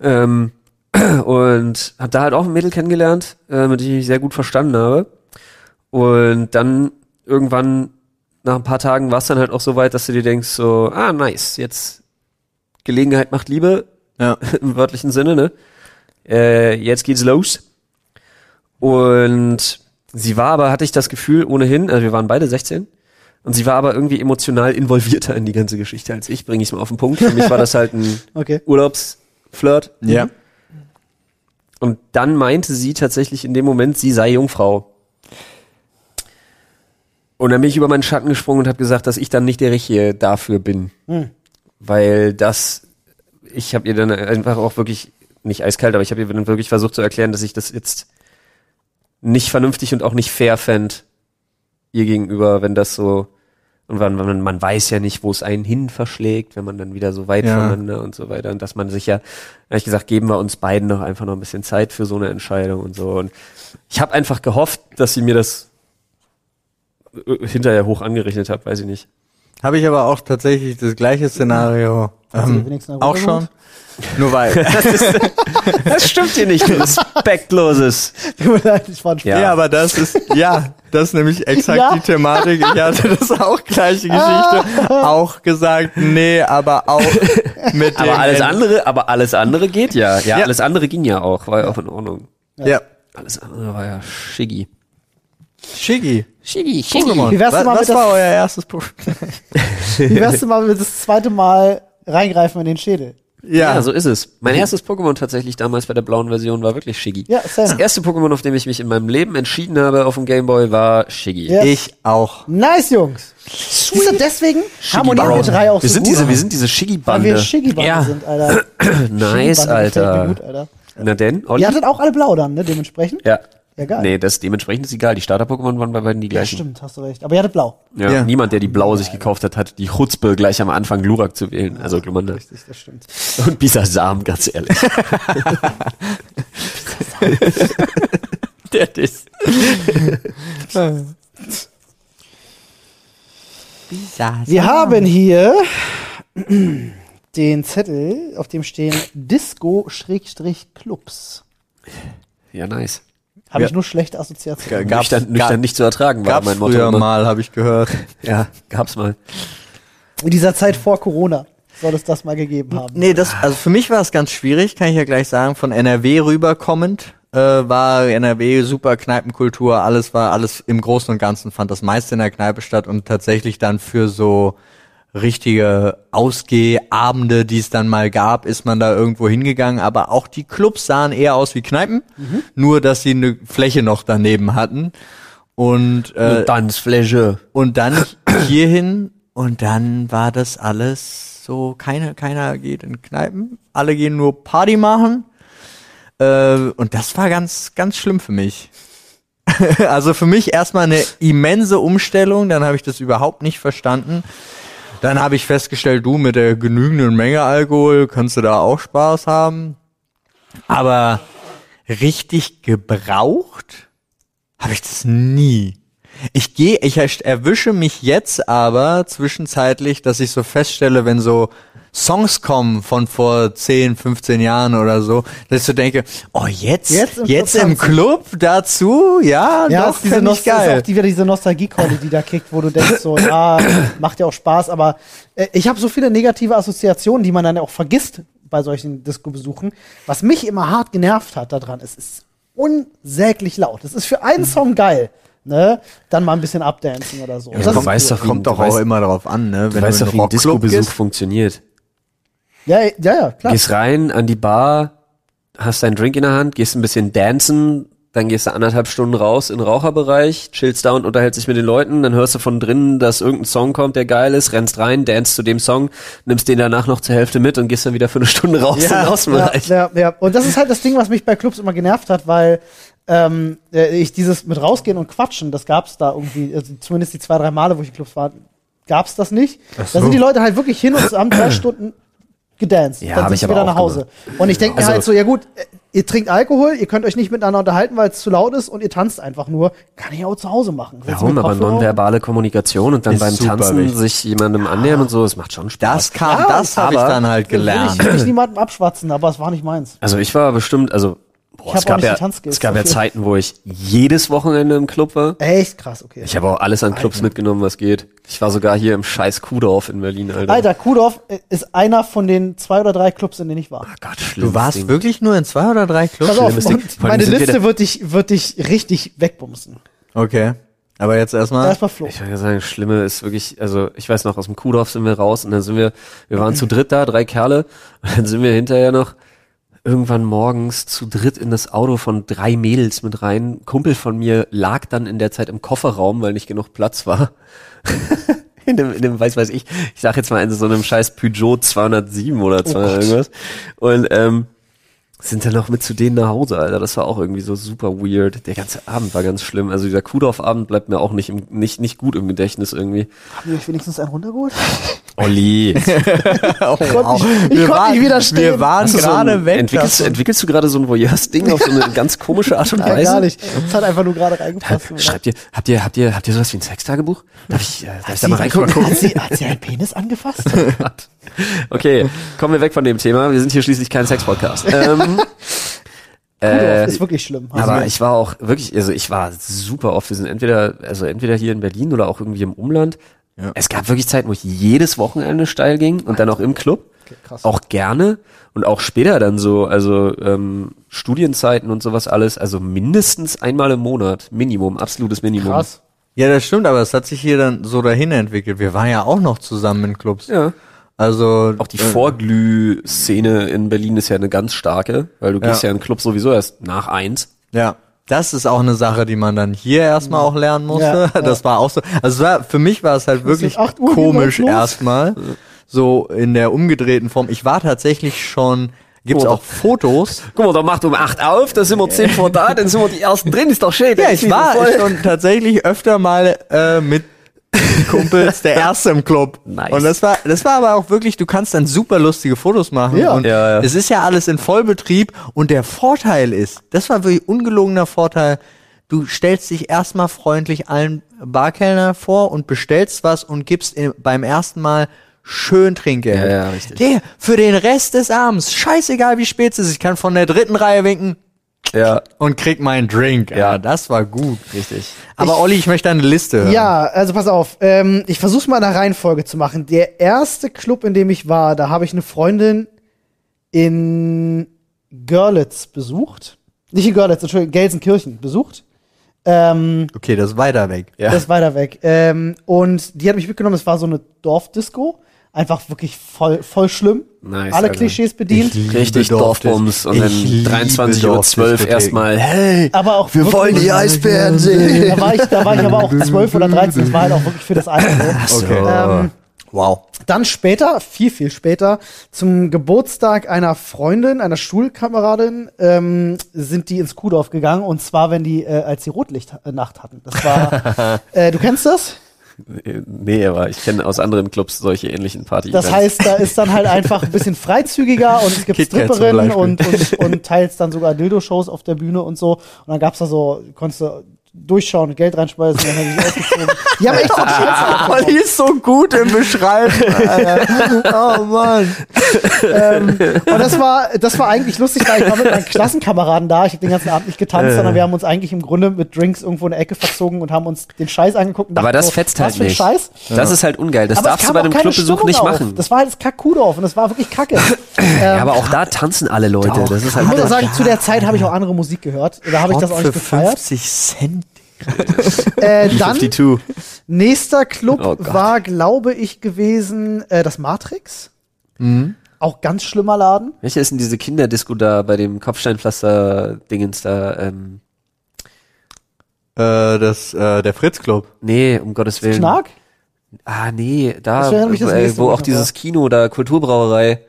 Ähm, und habe da halt auch ein Mädel kennengelernt, äh, mit dem ich mich sehr gut verstanden habe. Und dann irgendwann nach ein paar Tagen war es dann halt auch so weit, dass du dir denkst so, ah nice, jetzt Gelegenheit macht Liebe Ja. im wörtlichen Sinne, ne? Äh, jetzt geht's los. Und sie war aber, hatte ich das Gefühl, ohnehin, also wir waren beide 16, und sie war aber irgendwie emotional involvierter in die ganze Geschichte als ich, bringe ich mal auf den Punkt. Für mich war das halt ein Okay. Urlaubsflirt. Ja. Und dann meinte sie tatsächlich in dem Moment, sie sei Jungfrau. Und dann bin ich über meinen Schatten gesprungen und habe gesagt, dass ich dann nicht der Richtige dafür bin. Weil das, ich habe ihr dann einfach auch wirklich, nicht eiskalt, aber ich habe ihr dann wirklich versucht zu erklären, dass ich das jetzt nicht vernünftig und auch nicht fair fänd ihr gegenüber, wenn das so, und man, man, man weiß ja nicht, wo es einen hin verschlägt, wenn man dann wieder so weit Ja. voneinander und so weiter. Und dass man sich ja, ehrlich gesagt, geben wir uns beiden noch einfach noch ein bisschen Zeit für so eine Entscheidung und so. Und ich habe einfach gehofft, dass sie mir das äh, hinterher hoch angerechnet hat, weiß ich nicht. Habe ich aber auch tatsächlich das gleiche Szenario. Ähm, auch schon. Nur weil. Das stimmt hier nicht, du respektloses. Tut mir leid, ich war ein. Ja. Ja. aber das ist, ja, das ist nämlich exakt Ja. die Thematik. Ich hatte das auch gleiche Geschichte. auch gesagt, nee, aber auch mit dem. Aber alles andere, aber alles andere geht ja. Ja, Ja. alles andere ging ja auch, war ja auch in Ordnung. Ja. Alles andere war ja schiggi. Shiggy. Schiggi, Pokémon. Wie wär's was denn mal was mit war das- euer erstes Pokémon? Wie wärst du mal mit das zweite Mal reingreifen in den Schädel? Ja, so ist es. Mein erstes Pokémon tatsächlich damals bei der blauen Version war wirklich Shiggy. Ja, same. das erste Pokémon, auf dem ich mich in meinem Leben entschieden habe auf dem Gameboy, war Shiggy. Ja. Ich auch. Nice, Jungs. Du, deswegen harmonieren wir drei auch wir so sind gut. diese, wir sind diese weil Shiggy-Bande. wir Shiggy-Bande Ja. sind, Alter. Nice, Alter. Gut, Alter. Na denn, Olli? Ihr hattet auch alle blau dann, ne, dementsprechend? Ja. Ja, geil. Nee, das dementsprechend ist egal. Die Starter-Pokémon waren bei beiden die Ja, gleichen. stimmt, hast du recht. Aber ihr hattet blau. Ja, Ja. Niemand, der die blaue sich gekauft hat, hat die Chutzpe gleich am Anfang Glurak zu wählen. Also Glumanda. Richtig, das stimmt. Und Bisasam, ganz ehrlich. der ist. Wir haben hier den Zettel, auf dem stehen Disco-Clubs. Ja, nice. Habe Ja. ich nur schlechte Assoziationen. Gab's- nüchtern, nüchtern gab- nicht zu ertragen war mein Motto. früher immer. mal, habe ich gehört. Ja, gab's mal. In dieser Zeit vor Corona soll es das mal gegeben haben. Nee, das, also für mich war es ganz schwierig, kann ich ja gleich sagen, von NRW rüberkommend, äh, war NRW super Kneipenkultur, alles war, alles im Großen und Ganzen fand das meiste in der Kneipe statt und tatsächlich dann für so richtige Ausgehabende, die es dann mal gab, ist man da irgendwo hingegangen, aber auch die Clubs sahen eher aus wie Kneipen, nur dass sie eine Fläche noch daneben hatten und äh, Eine Tanzfläche. und dann hierhin und dann war das alles so, keiner, keiner geht in Kneipen, alle gehen nur Party machen. Äh, und das war ganz, ganz schlimm für mich. also für mich erstmal eine immense Umstellung, dann habe ich das überhaupt nicht verstanden. Dann habe ich festgestellt, du mit der genügenden Menge Alkohol kannst du da auch Spaß haben. Aber richtig gebraucht habe ich das nie. Ich gehe, ich erwische mich jetzt aber zwischenzeitlich, dass ich so feststelle, wenn so Songs kommen von vor 10, 15 Jahren oder so, dass ich so denke, oh jetzt, Jetzt im jetzt Club im Club dazu, ja, Ja, doch, ist, ich Nost ist geil. auch die, wieder diese Nostalgie-Keule, die da kickt, wo du denkst so, ja, macht ja auch Spaß, aber äh, ich habe so viele negative Assoziationen, die man dann auch vergisst bei solchen Disco-Besuchen. Was mich immer hart genervt hat daran, es ist unsäglich laut. Es ist für einen Song geil, ne? Dann mal ein bisschen abdancen oder so. Ja, das du ist weißt cool. doch, Kommt du doch weißt- auch immer drauf an, ne? Du weißt in doch, wie ein Disco-Besuch funktioniert. Ja, ja, ja, klar. Gehst rein an die Bar, hast deinen Drink in der Hand, gehst ein bisschen dancen, dann gehst du anderthalb Stunden raus in den Raucherbereich, chillst da und unterhältst dich mit den Leuten, dann hörst du von drinnen, dass irgendein Song kommt, der geil ist, rennst rein, danst zu dem Song, nimmst den danach noch zur Hälfte mit und gehst dann wieder für eine Stunde raus in den Ja, Außenbereich. ja, ja. Und das ist halt das Ding, was mich bei Clubs immer genervt hat, weil ähm, äh, ich dieses mit rausgehen und quatschen, das gab's da irgendwie, also zumindest die zwei, drei Male, wo ich in Clubs war, gab's das nicht. Da sind die Leute halt wirklich hin und haben drei Stunden gedanced. Ja, dann sind ich wieder nach Hause. Und ich denke mir Also- halt so, ja gut, ihr trinkt Alkohol, ihr könnt euch nicht miteinander unterhalten, weil es zu laut ist und ihr tanzt einfach nur. Kann ich auch zu Hause machen. Setz Warum? Aber nonverbale Kommunikation und dann beim Tanzen wichtig. sich jemandem annähern und so, es macht schon Spaß. Das kam, Ja, das habe ich dann halt Will gelernt. ich, will ich niemandem abschwatzen, aber es war nicht meins. Also ich war bestimmt, also boah, es auch gab nicht ja, es gab ja. Zeiten, wo ich jedes Wochenende im Club war. Echt krass, okay. Ich habe auch alles an Clubs mitgenommen, was geht. Ich war sogar hier im scheiß Kuhdorf in Berlin, Alter. Alter, Kudorf äh, ist einer von den zwei oder drei Clubs, in denen ich war. Oh Gott, schlimm. Du warst wirklich nur in zwei oder drei Clubs? Pass auf, Ding. und meine wir Liste da- wird dich, wird dich richtig wegbumsen. Okay. Aber jetzt erstmal. Da ist mal Flo. Ich würde sagen, das Schlimme ist wirklich, also ich weiß noch, aus dem Kuhdorf sind wir raus und dann sind wir, wir waren zu dritt da, drei Kerle, und dann sind wir hinterher noch irgendwann morgens zu dritt in das Auto von drei Mädels mit rein. Ein Kumpel von mir lag dann in der Zeit im Kofferraum, weil nicht genug Platz war. in dem, in dem, weiß weiß ich, ich sag jetzt mal in so einem scheiß Peugeot 207 oder 200 Gott. irgendwas. Und ähm, sind dann noch mit zu denen nach Hause, Alter. Das war auch irgendwie so super weird. Der ganze Abend war ganz schlimm. Also dieser Kudorf-Abend bleibt mir auch nicht, im, nicht, nicht gut im Gedächtnis irgendwie. Haben wir euch wenigstens einen runtergeholt? Olli. Ich konnte nicht, ich wir konnte waren, nicht widerstehen. wir waren so gerade ein, weg. Entwickelst, entwickelst du gerade so ein Voyeurs-Ding auf so eine ganz komische Art und Nein, Weise? gar nicht. Es hat einfach nur gerade reingepasst. Schreibt ihr, habt ihr, habt ihr, habt ihr sowas wie ein Sextagebuch? Darf ich, äh, darf ich da Sie- mal reingucken? Hat sie, hat sie einen Penis angefasst? Okay, kommen wir weg von dem Thema. Wir sind hier schließlich kein Sex-Podcast. ähm, Kudorf äh, ist wirklich schlimm. Also, aber ich war auch wirklich, also ich war super oft. Wir sind entweder, also entweder hier in Berlin oder auch irgendwie im Umland. Ja. Es gab wirklich Zeiten, wo ich jedes Wochenende steil ging und dann auch im Club. Okay, krass. Auch gerne und auch später dann so, also ähm, Studienzeiten und sowas alles, also mindestens einmal im Monat, Minimum, absolutes Minimum. krass. Ja, das stimmt, aber es hat sich hier dann so dahin entwickelt. Wir waren ja auch noch zusammen in Clubs. Ja. Also Auch die äh, Vorglüh-Szene in Berlin ist ja eine ganz starke, weil du gehst Ja. ja in den Club sowieso erst nach eins. Ja. Das ist auch eine Sache, die man dann hier erstmal auch lernen musste. Ja, ja. Das war auch so. Also war, für mich war es halt wirklich 8 Uhr komisch erstmal. So in der umgedrehten Form. Ich war tatsächlich schon, gibt's Oh, auch Fotos. Guck mal, da macht um acht auf, da sind wir zehn vor da, dann sind wir die ersten drin, ist doch schön. Ja, ich war schon tatsächlich öfter mal äh, mit Kumpels der erste im Club. Nice. Und das war, das war aber auch wirklich, du kannst dann super lustige Fotos machen. Ja. Und Ja, ja. es ist ja alles in Vollbetrieb. Und der Vorteil ist, das war wirklich ungelogener Vorteil, du stellst dich erstmal freundlich allen Barkellner vor und bestellst was und gibst im- beim ersten Mal schön Trinkgeld. Ja, ja, richtig. Der, für den Rest des Abends, scheißegal wie spät es ist, ich kann von der dritten Reihe winken Ja, und krieg meinen Drink. Ja, das war gut. richtig. Aber Olli, ich möchte eine Liste. hören. Ja, also pass auf. Ähm, ich versuch's mal in der Reihenfolge zu machen. Der erste Club, in dem ich war, da habe ich eine Freundin in Görlitz besucht. Nicht in Görlitz, Entschuldigung, Gelsenkirchen besucht. Ähm, Okay, das ist weiter weg. Ja. Das ist weiter weg. Ähm, und die hat mich mitgenommen, es war so eine Dorfdisco. Einfach wirklich voll, voll schlimm. Nice, Alle Alter. Klischees bedient. Richtig Dorfbums und dann liebe 23.12 Uhr erstmal, hey, Aber auch wir wollen die Eisbären sehen. Da war ich, da war ich aber auch zwölf oder 13. Das war halt auch wirklich für das Alter. so. Okay. Ähm, Wow. Dann später, viel, viel später, zum Geburtstag einer Freundin, einer Schulkameradin, ähm, sind die ins Kuhdorf gegangen. Und zwar, wenn die, äh, als die Rotlichtnacht hatten. Das war, äh, du kennst das? Nee, aber ich kenne aus anderen Clubs solche ähnlichen Partys. Das heißt, da ist dann halt einfach ein bisschen freizügiger und es gibt Stripperinnen und, und, und teils dann sogar Dildo-Shows auf der Bühne und so. Und dann gab's da so, konntest du durchschauen, Geld reinspeisen, dann haben die sich ausgezogen. Die haben echt so aufgebaut. Olli ist so gut im Beschreiben. Alter. Oh Mann. ähm, und das war, das war eigentlich lustig, weil ich war mit meinen Klassenkameraden da. Ich habe den ganzen Abend nicht getanzt, sondern wir haben uns eigentlich im Grunde mit Drinks irgendwo in der Ecke verzogen und haben uns den Scheiß angeguckt. Und Aber das so, fetzt was halt für ein nicht. Scheiß. Das ist halt ungeil. Das Aber darfst du bei einem Clubbesuch nicht auf. machen. Das war halt das Kackkuhdorf und das war wirklich kacke. ja, aber auch da tanzen alle Leute. Das ist halt Ich muss auch sagen, zu der Zeit habe ich auch andere Musik gehört. Da habe ich das auch nicht für gefeiert. 50 Cent. Äh, dann 52. nächster Club Oh war, glaube ich, gewesen äh, das Matrix. Mhm. Auch ganz schlimmer Laden. Welche ist denn diese Kinderdisco da bei dem Kopfsteinpflaster-Dingens da? Ähm, Äh, das, äh, der Fritz Club. nee, um Gottes Willen. Knark? Ah, nee, da, äh, wo auch dieses Kino da, Kulturbrauerei.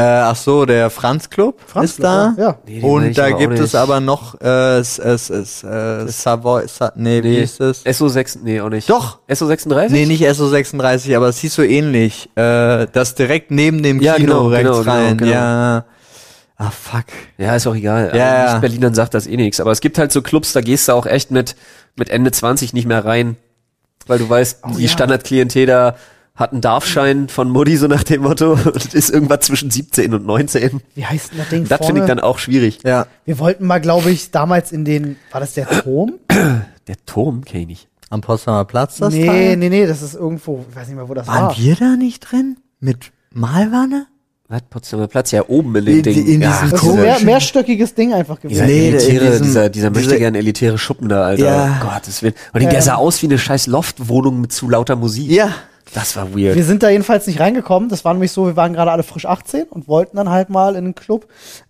Äh, ach so, der Franz Club Franz ist Club, da. ja. Nee, Und da gibt es nicht. aber noch äh, es, es, es, äh, Savoy, Sa nee, wie Nee, hieß es? SO6, nee, auch nicht. Doch. SO36? Nee, nicht SO36, aber es hieß so ähnlich. Äh, das direkt neben dem Ja, Kino genau, rechts genau, genau, rein. genau. Ja. Ah, fuck. Ja, ist auch egal. Ja, Also ja. Nicht-Berlinern sagt das eh nichts. Aber es gibt halt so Clubs, da gehst du auch echt mit, mit Ende 20 nicht mehr rein. Weil du weißt, die ja. Standardklientel da hat einen Darfschein von Mutti, so nach dem Motto, und ist irgendwas zwischen 17 und 19. Wie heißt denn das Ding Das finde ich dann auch schwierig. Ja. Wir wollten mal, glaube ich, damals in den, war das der Turm? Der Turm kenn ich nicht. Am Potsdamer Platz das nee, Teil? nee, nee, das ist irgendwo, ich weiß nicht mehr, wo das Waren war. wir da nicht drin? Mit Malwanne? Was? Potsdamer Platz? Ja, oben in dem In- Ding. in ja, diesem Das ist ein mehr, mehrstöckiges Ding einfach dieser gewesen. Nee, der- in elitäre, diesem- dieser, dieser möchte gern elitäre Schuppen da, Alter. Ja. Gottes Willen. Und der Ja. sah aus wie eine scheiß Loftwohnung mit zu lauter Musik. Ja. Das war weird. Wir sind da jedenfalls nicht reingekommen. Das war nämlich so, wir waren gerade alle frisch 18 und wollten dann halt mal in den Club.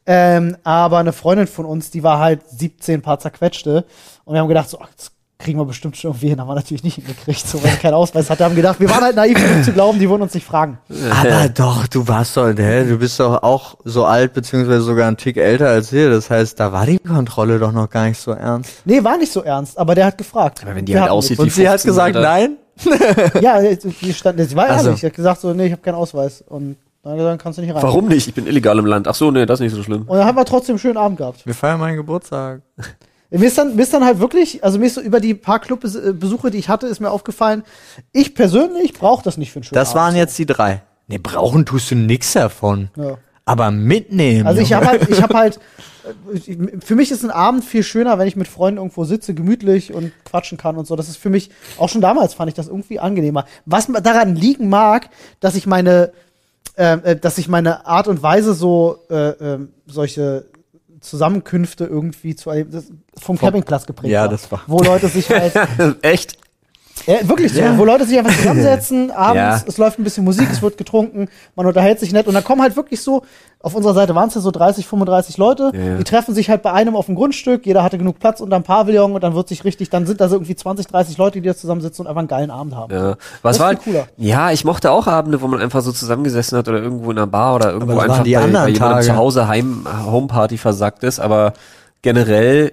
Ähm, aber eine Freundin von uns, die war halt 17 paar zerquetschte. Und wir haben gedacht, so, ach, das kriegen wir bestimmt schon irgendwie hin. Haben wir natürlich nicht hingekriegt, so, weil keinen Ausweis hatte. Haben gedacht, wir waren halt naiv genug zu glauben, die würden uns nicht fragen. Aber doch, du warst doch, hä, du bist doch auch so alt, beziehungsweise sogar ein Tick älter als wir. Das heißt, da war die Kontrolle doch noch gar nicht so ernst. Nee, war nicht so ernst, aber der hat gefragt. Aber wenn die Wir halt aussieht Und wie sie hat 15, gesagt, nein? Ja, die stand, sie war Also. ehrlich. Sie hat gesagt so, nee, ich habe keinen Ausweis. Und dann gesagt, kannst du nicht rein. Warum nicht? Ich bin illegal im Land. Ach so, nee, das ist nicht so schlimm. Und dann haben wir trotzdem einen schönen Abend gehabt. Wir feiern meinen Geburtstag. Mir ist, dann, mir ist dann halt wirklich, also mir ist so über die paar Clubbesuche, die ich hatte, ist mir aufgefallen, ich persönlich brauche das nicht für einen schönen Das waren Abend. jetzt die drei. Nee, brauchen tust du nix davon. Ja. Aber mitnehmen. Also ich habe halt, ich habe halt, äh, für mich ist ein Abend viel schöner, wenn ich mit Freunden irgendwo sitze, gemütlich und quatschen kann und so. Das ist für mich, auch schon damals fand ich das irgendwie angenehmer. Was daran liegen mag, dass ich meine, ähm, äh, dass ich meine Art und Weise so äh, ähm, solche Zusammenkünfte irgendwie zu das vom Campingplatz geprägt Ja, war. das war- Wo Leute sich halt Echt? Ja, wirklich so, wo Leute sich einfach zusammensetzen, abends, Ja. es läuft ein bisschen Musik, es wird getrunken, man unterhält sich nett und dann kommen halt wirklich so, auf unserer Seite waren es ja so 30, 35 Leute, Ja, ja. die treffen sich halt bei einem auf dem Grundstück, jeder hatte genug Platz unterm Pavillon und dann wird sich richtig, dann sind da so irgendwie 20, 30 Leute, die da zusammensitzen und einfach einen geilen Abend haben. Ja. Das Was ist war halt, cooler. Ja, ich mochte auch Abende, wo man einfach so zusammengesessen hat oder irgendwo in einer Bar oder irgendwo das einfach die bei, bei anderen jemandem Tage. zu Hause Heim, Homeparty versackt ist. Aber generell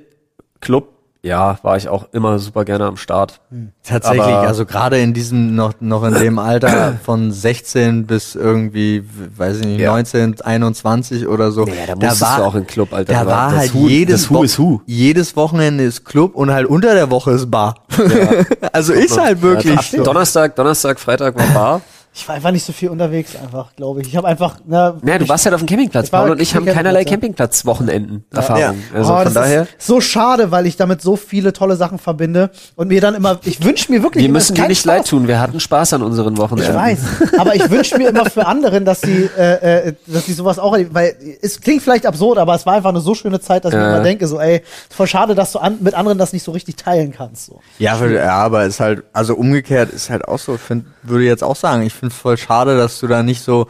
Club, ja, war ich auch immer super gerne am Start. Tatsächlich, Aber- also gerade in diesem noch noch in dem Alter von 16 bis irgendwie, weiß ich nicht, Ja. 19, 21 oder so. Naja, da musstest du auch in Club, Alter. Da Da war war halt Hu- jedes Who Who. jedes Wochenende ist Club und halt unter der Woche ist Bar. also ist halt wirklich Ja, so. Donnerstag, Donnerstag, Freitag war Bar. Ich war einfach nicht so viel unterwegs, einfach, glaube ich. Ich habe einfach, na, Naja, du ich- warst halt auf dem Campingplatz. Ich Paul und ich haben keinerlei. Campingplatz-Wochenenden-Erfahrung. Ja. Also oh, von daher, ist so schade, weil ich damit so viele tolle Sachen verbinde und mir dann immer, ich wünsche mir wirklich, wir müssen dir nicht Spaß. leid tun. Wir hatten Spaß an unseren Ich Wochenenden. weiß, aber ich wünsche mir immer für anderen, dass sie, äh, äh, dass sie sowas auch, weil es klingt vielleicht absurd, aber es war einfach eine so schöne Zeit, dass ich mir immer denke, so, ey, ist voll schade, dass du an, mit anderen das nicht so richtig teilen kannst. So. Ja, für, ja, aber ist halt, also umgekehrt ist halt auch so, ich find, würde jetzt auch sagen, ich finde es voll schade, dass du da nicht so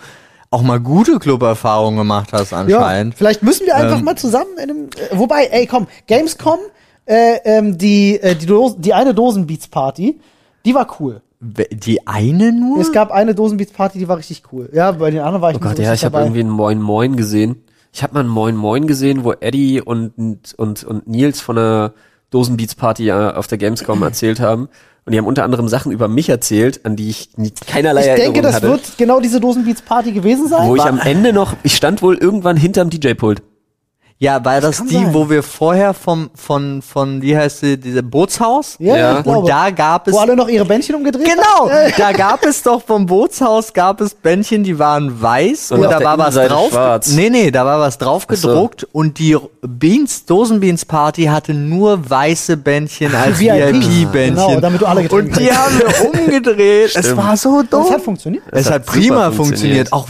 auch mal gute Club-Erfahrungen gemacht hast Ja, anscheinend. vielleicht müssen wir einfach Ähm. mal zusammen in einem, äh, wobei, ey, komm, Gamescom, äh, ähm, die, äh, die, Dos die eine Dosenbeats-Party, die war cool. Die eine nur? Es gab eine Dosenbeats-Party, die war richtig cool. Ja, bei den anderen war ich Oh nicht Gott, so ja, ich habe irgendwie einen Moin Moin gesehen. Ich habe mal einen Moin Moin gesehen, wo Eddie und, und, und Nils von der Dosenbeats Party äh, auf der Gamescom erzählt haben. Und die haben unter anderem Sachen über mich erzählt, an die ich nie, keinerlei Ich Erinnerung denke, das hatte. wird genau diese Dosenbeats-Party gewesen sein. wo ich am Ende noch, ich stand wohl irgendwann hinterm DJ-Pult. Ja, war das, kann die, sein. wo wir vorher vom, von, von, wie heißt sie, diese Bootshaus? ja, Ja. Und da gab es, wo alle noch ihre Bändchen umgedreht genau, haben. da gab es doch vom Bootshaus gab es Bändchen, die waren weiß Und und, da war was drauf. schwarz. Nee, nee, da war was drauf so. gedruckt und die Beans, Dosenbeans Party hatte nur weiße Bändchen als VIP. VIP-Bändchen. Genau, damit du alle Getränke Und die haben wir umgedreht. es war so dumm. Das hat funktioniert. Es hat hat super prima funktioniert. funktioniert. Auch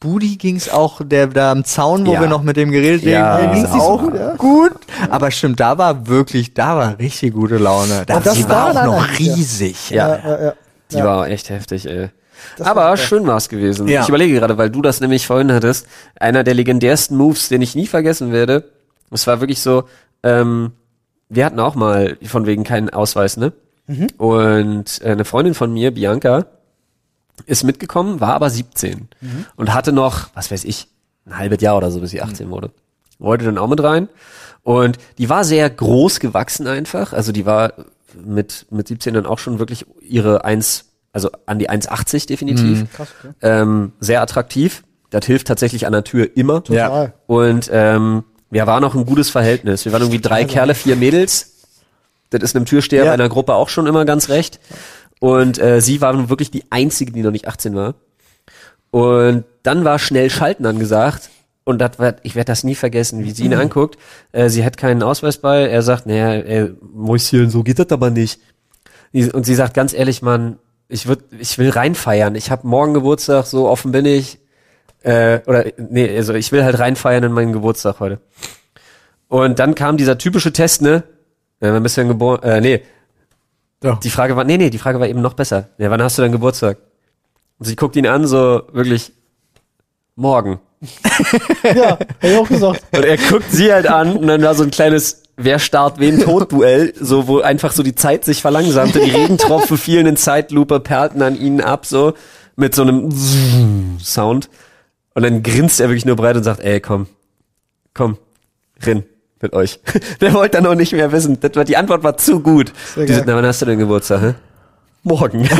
Budi ging's auch, der da am Zaun, wo Ja. wir noch mit dem geredet Ja. haben, Ja, ging's ging's auch gut, ja? gut. Aber stimmt, da war wirklich, da war richtig gute Laune. Da, die war war auch noch ja. riesig. Ja. ja, ja. Die Ja. war echt heftig, ey. Das Aber war schön war es gewesen. Ja. Ich überlege gerade, weil du das nämlich vorhin hattest, einer der legendärsten Moves, den ich nie vergessen werde. Es war wirklich so, ähm, wir hatten auch mal von wegen keinen Ausweis, ne? Mhm. Und äh, eine Freundin von mir, Bianca, ist mitgekommen, war aber 17 Mhm. und hatte noch, was weiß ich, ein halbes Jahr oder so, bis sie 18 wurde. Wollte dann auch mit rein. Und die war sehr groß gewachsen einfach. Also die war mit, mit 17 dann auch schon wirklich ihre 1, also an die 1,80 definitiv. Krass, okay. Ähm, sehr attraktiv. Das hilft tatsächlich an der Tür immer. Total. Und ähm, wir waren auch ein gutes Verhältnis. Wir waren irgendwie drei Kerle, vier Mädels. Das ist einem Türsteher Ja. bei einer Gruppe auch schon immer ganz recht. Und äh, sie war nun wirklich die einzige, die noch nicht 18 war. Und dann war schnell Schalten angesagt. Und das war, ich werde das nie vergessen, wie sie ihn anguckt. Äh, sie hat keinen Ausweis bei. Er sagt, naja, äh, Mäuschen, so geht das aber nicht. Und sie sagt ganz ehrlich, Mann, ich würd, ich will reinfeiern. Ich habe morgen Geburtstag, so offen bin ich. Äh, oder nee, also ich will halt reinfeiern in meinen Geburtstag heute. Und dann kam dieser typische Test, ne? Ja, wann bist du denn geboren? Äh, nee. Ja. Die Frage war, nee, nee, die Frage war eben noch besser. Ja, wann hast du deinen Geburtstag? Und sie guckt ihn an, so wirklich morgen. Ja, hab ich auch gesagt. Und er guckt sie halt an und dann war so ein kleines Wer starrt wen Tod-Duell, so wo einfach so die Zeit sich verlangsamte, die Regentropfen fielen in Zeitlupe, perlten an ihnen ab, so mit so einem Sound. Und dann grinst er wirklich nur breit und sagt, ey, komm, komm, rin mit euch. Der wollte dann auch nicht mehr wissen. Das war, die Antwort war zu gut. Die sagt, na, wann hast du denn Geburtstag? Hä? Morgen.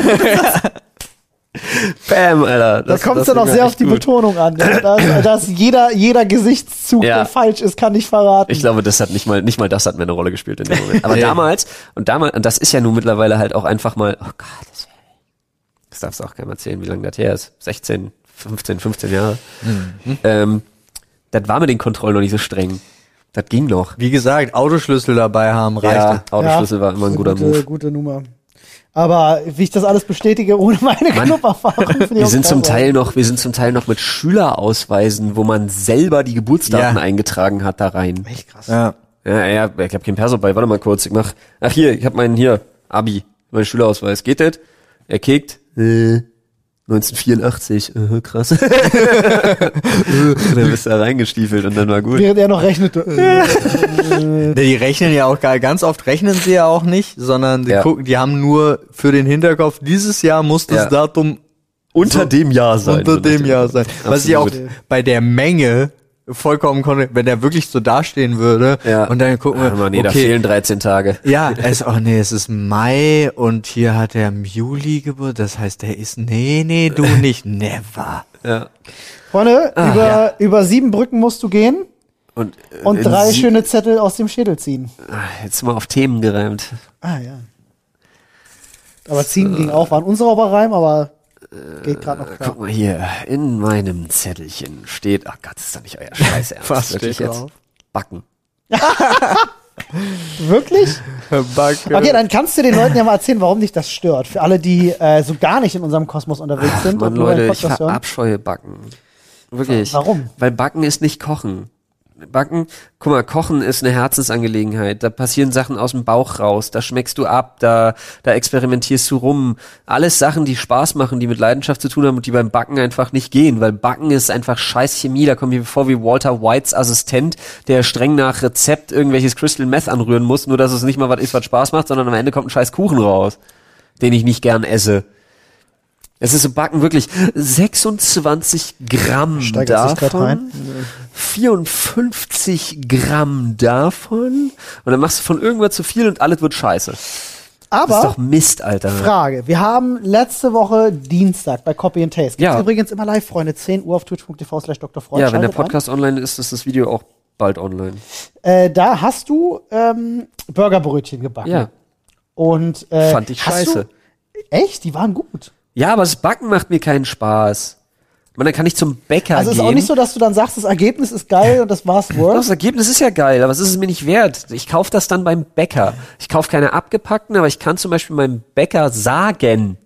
Bam, Alter. Da kommt es das dann auch sehr auf die gut. Betonung an. Ja? Da, ist- da ist jeder, jeder Gesichtszug, Ja. der falsch ist, kann ich verraten. Ich glaube, das hat nicht mal, nicht mal das hat mir eine Rolle gespielt in dem Moment. Aber Nee. damals, und damals, und das ist ja nun mittlerweile halt auch einfach mal, oh Gott, das, das darfst du auch keinem erzählen, wie lange das her ist. 16, 15, 15 Jahre. Ähm, das war mit den Kontrollen noch nicht so streng. Das ging noch. Wie gesagt, Autoschlüssel dabei haben reicht. Ja, Autoschlüssel Ja, war immer ein guter gute, Move. Gute Nummer. Aber wie ich das alles bestätige, ohne meine Club-Erfahrung, finde ich Wir sind zum. Teil noch, wir sind zum Teil noch mit Schülerausweisen, wo man selber die Geburtsdaten Ja. eingetragen hat, da rein. Echt krass. Ja. Ja, ja, ich hab kein Perso bei. Warte mal kurz. Ich mach. Ach hier, ich hab meinen hier Abi. mein Schülerausweis. Geht das? Er kickt. Äh, 1984, äh, krass. dann bist du da reingestiefelt und dann war gut. Während er noch rechnete. Äh, Die rechnen ja auch gar, ganz oft rechnen sie ja auch nicht, sondern die Ja. gucken, die haben nur für den Hinterkopf, dieses Jahr muss das Ja. Datum Unter dem Jahr sein. unter dem Jahr sein. Was ich auch Absolut. bei der Menge vollkommen konnte, wenn der wirklich so dastehen würde Ja. und dann gucken wir, Mann, nee, da okay, fehlen 13 Tage. ja, es, oh nee, es ist Mai und hier hat er im Juli Geburt, das heißt, der ist, nee, nee, du nicht, never. Ja. Freunde, Ah, über, ja. über sieben Brücken musst du gehen Und, äh, und drei sie- schöne Zettel aus dem Schädel ziehen. Ah, Jetzt mal auf Themen gereimt. Ah, ja. Aber ziehen ging auch, war ein unsauberer Reim, aber geht gerade noch klar. Guck mal hier, in meinem Zettelchen steht, ach Gott, ist doch nicht euer Scheiß ernst. Was steht jetzt? drauf? Backen. Wirklich? Backe. Okay, dann kannst du den Leuten ja mal erzählen, warum dich das stört. Für alle, die äh, so gar nicht in unserem Kosmos unterwegs sind Mann, und Leute, ich verabscheue Backen. Wirklich. Warum? Weil Backen ist nicht Kochen. Backen, guck mal, Kochen ist eine Herzensangelegenheit. Da passieren Sachen aus dem Bauch raus. Da schmeckst du ab, da, da experimentierst du rum. Alles Sachen, die Spaß machen, die mit Leidenschaft zu tun haben und die beim Backen einfach nicht gehen. Weil Backen ist einfach scheiß Chemie. Da kommt mir vor wie Walter Whites Assistent, der streng nach Rezept irgendwelches Crystal Meth anrühren muss. Nur, dass es nicht mal was ist, was Spaß macht, sondern am Ende kommt ein scheiß Kuchen raus, den ich nicht gern esse. Es ist so Backen wirklich 26 Gramm Steigert davon, rein. 54 Gramm davon und dann machst du von irgendwas zu viel und alles wird scheiße. Das ist Aber doch Mist, Alter. Frage, wir haben letzte Woche Dienstag bei Copy and Taste. Gibt's Ja. übrigens immer live, Freunde, 10 Uhr auf twitch.tv slash Dr. Freud. ja, wenn der Schaltet an. Podcast online ist, ist das Video auch bald online. Äh, da hast du ähm, Burgerbrötchen gebacken. Ja. Und äh, Fand ich scheiße. Du, echt? Die waren gut. Ja, aber das Backen macht mir keinen Spaß. Man, dann kann ich zum Bäcker Also es gehen. ist auch nicht so, dass du dann sagst, das Ergebnis ist geil und das war's worth. Das Ergebnis ist ja geil, aber es ist es mir nicht wert. Ich kaufe das dann beim Bäcker. Ich kaufe keine abgepackten, aber ich kann zum Beispiel meinem Bäcker sagen,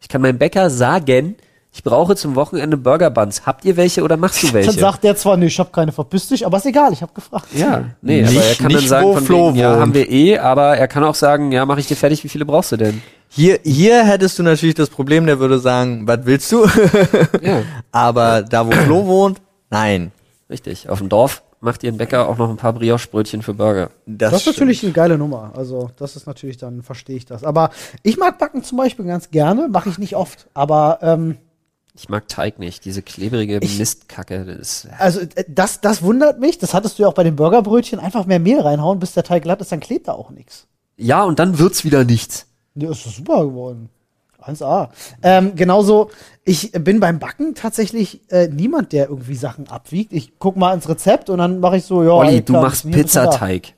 ich kann meinem Bäcker sagen, ich brauche zum Wochenende Burger Buns. Habt ihr welche oder machst du welche? Dann sagt der zwar, nee, ich habe keine, verpiss dich, aber ist egal, ich habe gefragt. ja, nee, Nicht- aber er kann dann sagen, wo von Flo wegen, ja, haben wir eh, aber er kann auch sagen, ja, mache ich dir fertig, wie viele brauchst du denn? Hier, hier hättest du natürlich das Problem, der würde sagen, was willst du? Ja, Aber da, wo Flo wohnt, nein. richtig. Auf dem Dorf macht ihr ein Bäcker auch noch ein paar Brioche-Brötchen für Burger. Das, ist natürlich eine geile Nummer. Also, das ist natürlich, dann verstehe ich das. Aber ich mag Backen zum Beispiel ganz gerne, mache ich nicht oft. Aber ähm, Ich mag Teig nicht, diese klebrige Mistkacke. Das ist, also äh, das, das wundert mich. Das hattest du ja auch bei den Burgerbrötchen. Einfach mehr Mehl reinhauen, bis der Teig glatt ist, dann klebt da auch nichts. ja, und dann wird's wieder nichts. Ja, ist super geworden. 1A. Ähm, genauso, ich bin beim Backen tatsächlich äh, niemand, der irgendwie Sachen abwiegt. Ich guck mal ins Rezept und dann mache ich so, ja. Olli, du machst. Pizzateig.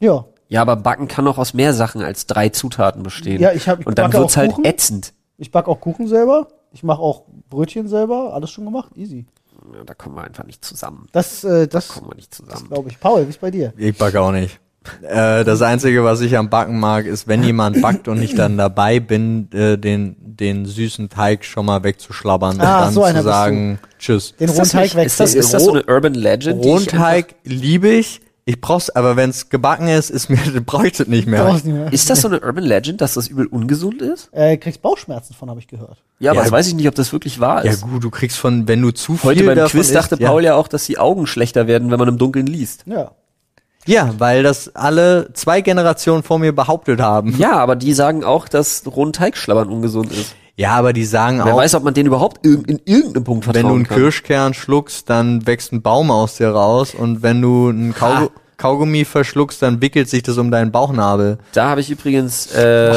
Ja. Ja, aber Backen kann auch aus mehr Sachen als drei Zutaten bestehen. Ja, ich hab- ich Und dann backe wird's halt ätzend. Ich back auch Kuchen selber. Ich mache auch Brötchen selber. Alles schon gemacht. Easy. Ja, da kommen wir einfach nicht zusammen. Das, äh, das, Kommen wir nicht zusammen. glaube ich. Paul, wie ist bei dir? Ich backe auch nicht. Äh, das Einzige, was ich am Backen mag, ist, wenn jemand backt und ich dann dabei bin, äh, den, den süßen Teig schon mal wegzuschlabbern Ah, und dann so zu sagen, tschüss. Den Ist rohen das, Teig nicht, ist, das, ist das so eine Urban Legend? die ich Rohen Teig liebe ich. Ich brauch's, aber wenn's gebacken ist, ist mir, brauche ich das nicht mehr. Brauchst nicht mehr. Ist das so eine Urban Legend, dass das übel ungesund ist? Äh, kriegst Bauchschmerzen von, habe ich gehört. Ja, aber Ja. das weiß ich nicht, ob das wirklich wahr Ja ist. gut, du kriegst von, wenn du zu viel Heute beim davon Quiz dachte isst, Paul ja auch, dass die Augen schlechter werden, wenn man im Dunkeln liest. Ja. Ja. ja, weil das alle zwei Generationen vor mir behauptet haben. Ja, aber die sagen auch, dass rohen Teig schlabbern ungesund ist. Ja, aber die sagen Wer auch, weiß, ob man denen überhaupt in irgendeinem Punkt wenn vertrauen du einen kann. Kirschkern schluckst, dann wächst ein Baum aus dir raus und wenn du einen Kaug Kaugummi verschluckst, dann wickelt sich das um deinen Bauchnabel. Da habe ich übrigens, äh,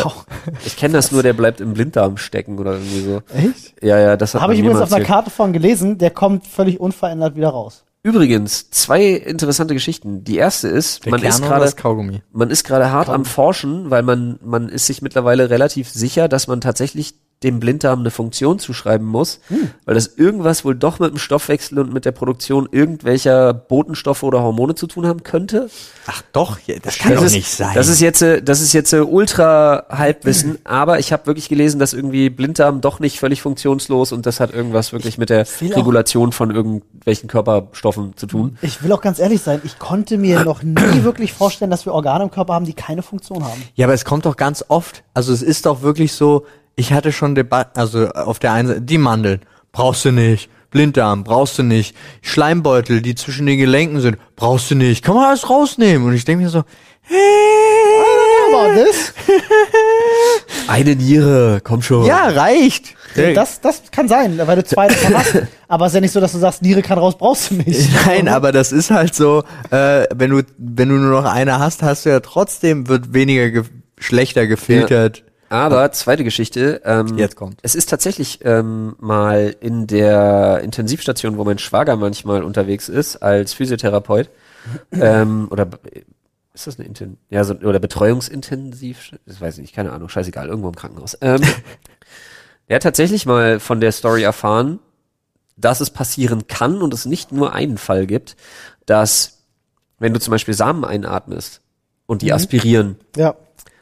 ich kenne das nur, der bleibt im Blinddarm stecken oder irgendwie so. Echt? Ja, ja, das hat Habe ich mir übrigens auf einer. Karte von gelesen. Der kommt völlig unverändert wieder raus. Übrigens, zwei interessante Geschichten. Die erste ist, man ist oder gerade, das Kaugummi. man ist gerade hart am Forschen, weil man, man ist sich mittlerweile relativ sicher, dass man tatsächlich dem Blinddarm eine Funktion zuschreiben muss, Hm. weil das irgendwas wohl doch mit dem Stoffwechsel und mit der Produktion irgendwelcher Botenstoffe oder Hormone zu tun haben könnte. Ach doch, das kann das doch ist, nicht sein. Das ist jetzt, äh, das ist jetzt äh, ultra Halbwissen, aber ich habe wirklich gelesen, dass irgendwie Blinddarm doch nicht völlig funktionslos und das hat irgendwas wirklich mit der Regulation von irgendwelchen Körperstoffen zu tun. Ich will auch ganz ehrlich sein, ich konnte mir noch nie wirklich vorstellen, dass wir Organe im Körper haben, die keine Funktion haben. Ja, aber es kommt doch ganz oft. Also es ist doch wirklich so, ich hatte schon Debatten, also auf der einen Seite, die Mandeln, brauchst du nicht. Blinddarm, brauchst du nicht. Schleimbeutel, die zwischen den Gelenken sind, brauchst du nicht. Kann man alles rausnehmen. Und ich denke mir so, Aber das, Eine Niere, komm schon. ja, reicht. das, das kann sein, weil du zwei davon hast. Aber es ist ja nicht so, dass du sagst, Niere kann raus, brauchst du nicht. Nein, aber das ist halt so, äh, wenn du, wenn du nur noch eine hast, hast du ja trotzdem, wird weniger ge schlechter gefiltert. Aber zweite Geschichte. Ähm, Jetzt kommt. Es ist tatsächlich ähm, mal in der Intensivstation, wo mein Schwager manchmal unterwegs ist als Physiotherapeut ähm, oder ist das eine Inten ja so oder Betreuungsintensiv? Das weiß ich nicht, keine Ahnung, scheißegal, irgendwo im Krankenhaus. Ähm, der hat tatsächlich mal von der Story erfahren, dass es passieren kann und es nicht nur einen Fall gibt, dass wenn du zum Beispiel Samen einatmest und die aspirieren, Ja.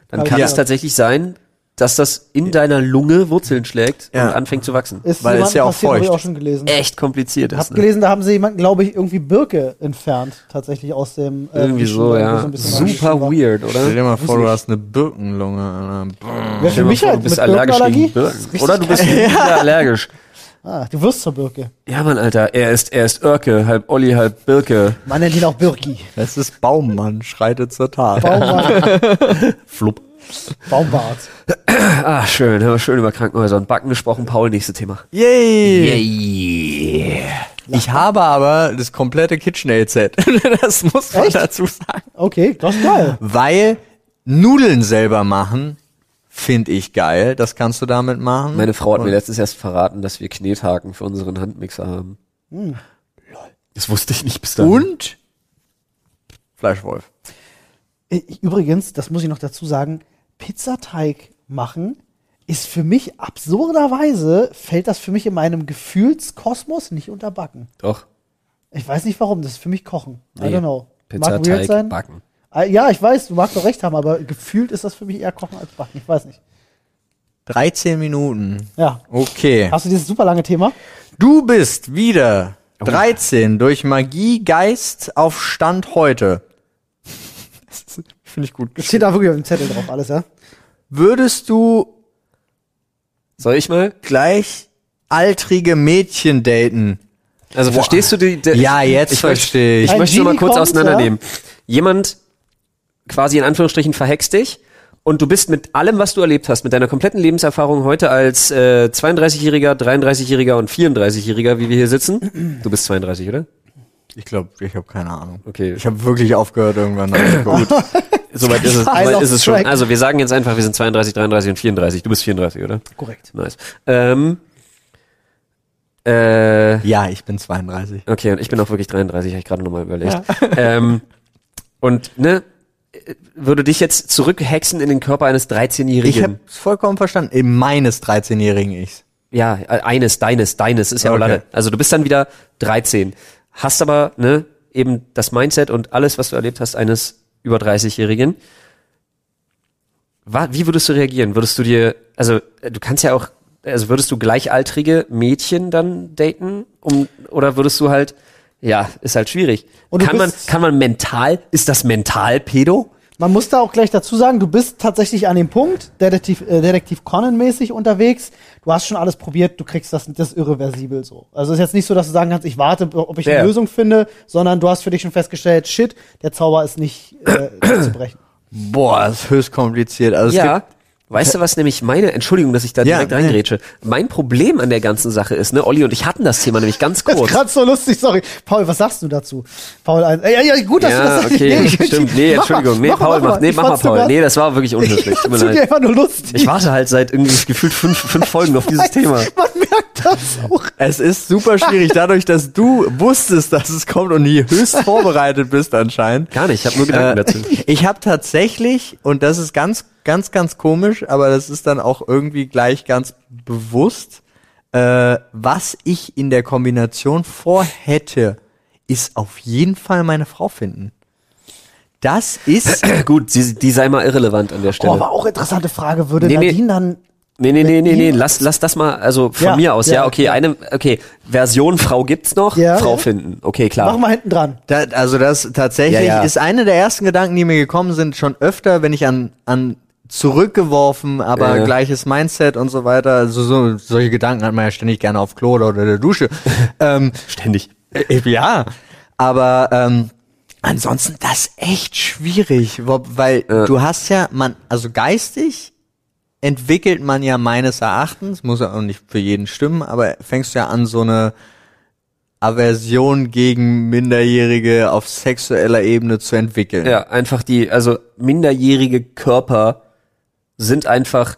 dann kann ich es tatsächlich sein, dass das in deiner Lunge Wurzeln schlägt Ja. und anfängt zu wachsen. Ist Weil es ja auch passiert, hab ich feucht. auch schon gelesen. Echt kompliziert Hab ist. Ne? gelesen, da haben sie jemanden, glaube ich, irgendwie Birke entfernt, tatsächlich aus dem äh, Irgendwie so, ja. so Super weird, Stell dir oder? mal vor, du hast eine Birkenlunge. Alter. Wer für Stell dir mich mal vor, halt du bist mit allergisch Birkenallergie? gegen Birken. Oder du bist wieder allergisch. Ah, du wirst zur Birke. Ja, Mann, Alter, er ist, er ist Örke, halb Olli, halb Birke. Man nennt ihn auch Birki. Das ist Baummann, schreitet zur Tat. Baumbart. Flupp. Baumbart. Ah, schön, haben wir schön über Krankenhäuser und Backen gesprochen. Paul, nächstes Thema. Yay! Yay. Ich habe aber das komplette KitchenAid-Set. das muss man Echt? dazu sagen. Okay, das ist geil. Weil Nudeln selber machen, finde ich geil. Das kannst du damit machen. Meine Frau hat mir letztens erst verraten, dass wir Knethaken für unseren Handmixer haben. Das wusste ich nicht bis dahin. Und Fleischwolf. Ich- Übrigens, das muss ich noch dazu sagen, Pizzateig machen ist für mich absurderweise, fällt das für mich in meinem Gefühlskosmos nicht unter Backen. Doch. Ich weiß nicht warum, das ist für mich Kochen. I Nee. don't know. Pizzateig sein. backen. Ah, Ja, ich weiß, du magst doch recht haben, aber gefühlt ist das für mich eher Kochen als Backen. Ich weiß nicht. 13 Minuten. Ja. Okay. Hast du dieses super lange Thema? Du bist wieder 13 durch Magie, Geist auf Stand heute. Finde ich gut. Steht da wirklich auf dem Zettel drauf alles, ja? Würdest du Soll ich mal? gleichaltrige Mädchen daten? Also verstehst du die? die Ja, jetzt ich verstehe ich. Ich möchte nur mal kurz kommt, auseinandernehmen. Jemand quasi in Anführungsstrichen verhext dich und du bist mit allem, was du erlebt hast, mit deiner kompletten Lebenserfahrung heute als äh, 32-Jähriger, 33-Jähriger und 34-Jähriger, wie wir hier sitzen. Du bist 32, oder? Ich glaube, ich habe keine Ahnung. Okay. Ich habe wirklich aufgehört irgendwann. Gut. Soweit ist es, soweit ist es schon. Also wir sagen jetzt einfach, wir sind 32, 33 und 34. Du bist 34, oder? Korrekt. Nice. Ähm, äh, Ja, ich bin 32. Okay, und ich bin auch wirklich 33, habe ich gerade nochmal überlegt. Ähm, und, ne, würde dich jetzt zurückhexen in den Körper eines Ich 13-Jährigen. habe vollkommen verstanden. In meines 13-jährigen Ichs. Ja, äh, eines, deines, deines, ist ja auch Okay. Latte. Also du bist dann wieder 13. Hast aber, ne, eben das Mindset und alles, was du erlebt hast, eines über 30-Jährigen. Wa- Wie würdest du reagieren? Würdest du dir, also äh, du kannst ja auch, also würdest du gleichaltrige Mädchen dann daten? Um, oder würdest du halt, ja, ist halt schwierig. Und kann man, kann man mental, ist das mental Pedo? Man muss da auch gleich dazu sagen, du bist tatsächlich an dem Punkt, Detektiv, äh, Detektiv Conan-mäßig unterwegs. Du hast schon alles probiert, du kriegst das, das irreversibel so. Also es ist jetzt nicht so, dass du sagen kannst, ich warte, ob ich Ja. eine Lösung finde, sondern du hast für dich schon festgestellt, shit, der Zauber ist nicht äh, zu brechen. Boah, das ist höchst kompliziert. Also es ja. gibt, Weißt du, was nämlich meine, Entschuldigung, dass ich da Ja, direkt nee. reingrätsche. Mein Problem an der ganzen Sache ist, ne, Olli und ich hatten das Thema nämlich ganz Das ist kurz. gerade so lustig, sorry. Paul, was sagst du dazu? Paul, ja, ja, gut, dass du das Ja, sagst. okay, ich- ich- stimmt. Nee, Entschuldigung. Nee, mach Paul mach nee, mach mal Paul. Nee, das war wirklich unhöflich. Ich Tut mir leid. einfach nur lustig. Ich warte halt seit irgendwie gefühlt fünf, fünf Folgen auf dieses Thema. Man merkt das auch. es ist super schwierig, dadurch, dass du wusstest, dass es kommt und nie höchst vorbereitet bist anscheinend. Gar nicht, ich habe nur Gedanken Äh, dazu. ich habe tatsächlich, und das ist ganz ganz, ganz komisch, aber das ist dann auch irgendwie gleich ganz bewusst. Äh, was ich in der Kombination vorhätte, ist auf jeden Fall meine Frau finden. Das ist Gut, die, die sei mal irrelevant an der Oh, Stelle. aber auch interessante Frage. Würde Nee, nee. Nadine dann Nee, nee, nee, nee, nee, lass, lass das mal, also von Ja, mir aus, ja, ja, okay, ja. eine, okay, Version Frau gibt's noch, Ja, Frau finden, okay, klar. Mach mal hinten dran. Da, also das tatsächlich Ja, ja. ist eine der ersten Gedanken, die mir gekommen sind, schon öfter, wenn ich an, an zurückgeworfen, aber Ja. gleiches Mindset und so weiter. Also so, solche Gedanken hat man ja ständig gerne auf Klo oder unter der Dusche. ähm, Ständig. äh, ja, aber ähm, ansonsten das ist echt schwierig, weil Ja. du hast ja, man, also geistig entwickelt man ja meines Erachtens, muss ja auch nicht für jeden stimmen, aber fängst du ja an, so eine Aversion gegen Minderjährige auf sexueller Ebene zu entwickeln. Ja, einfach die, also minderjährige Körper sind einfach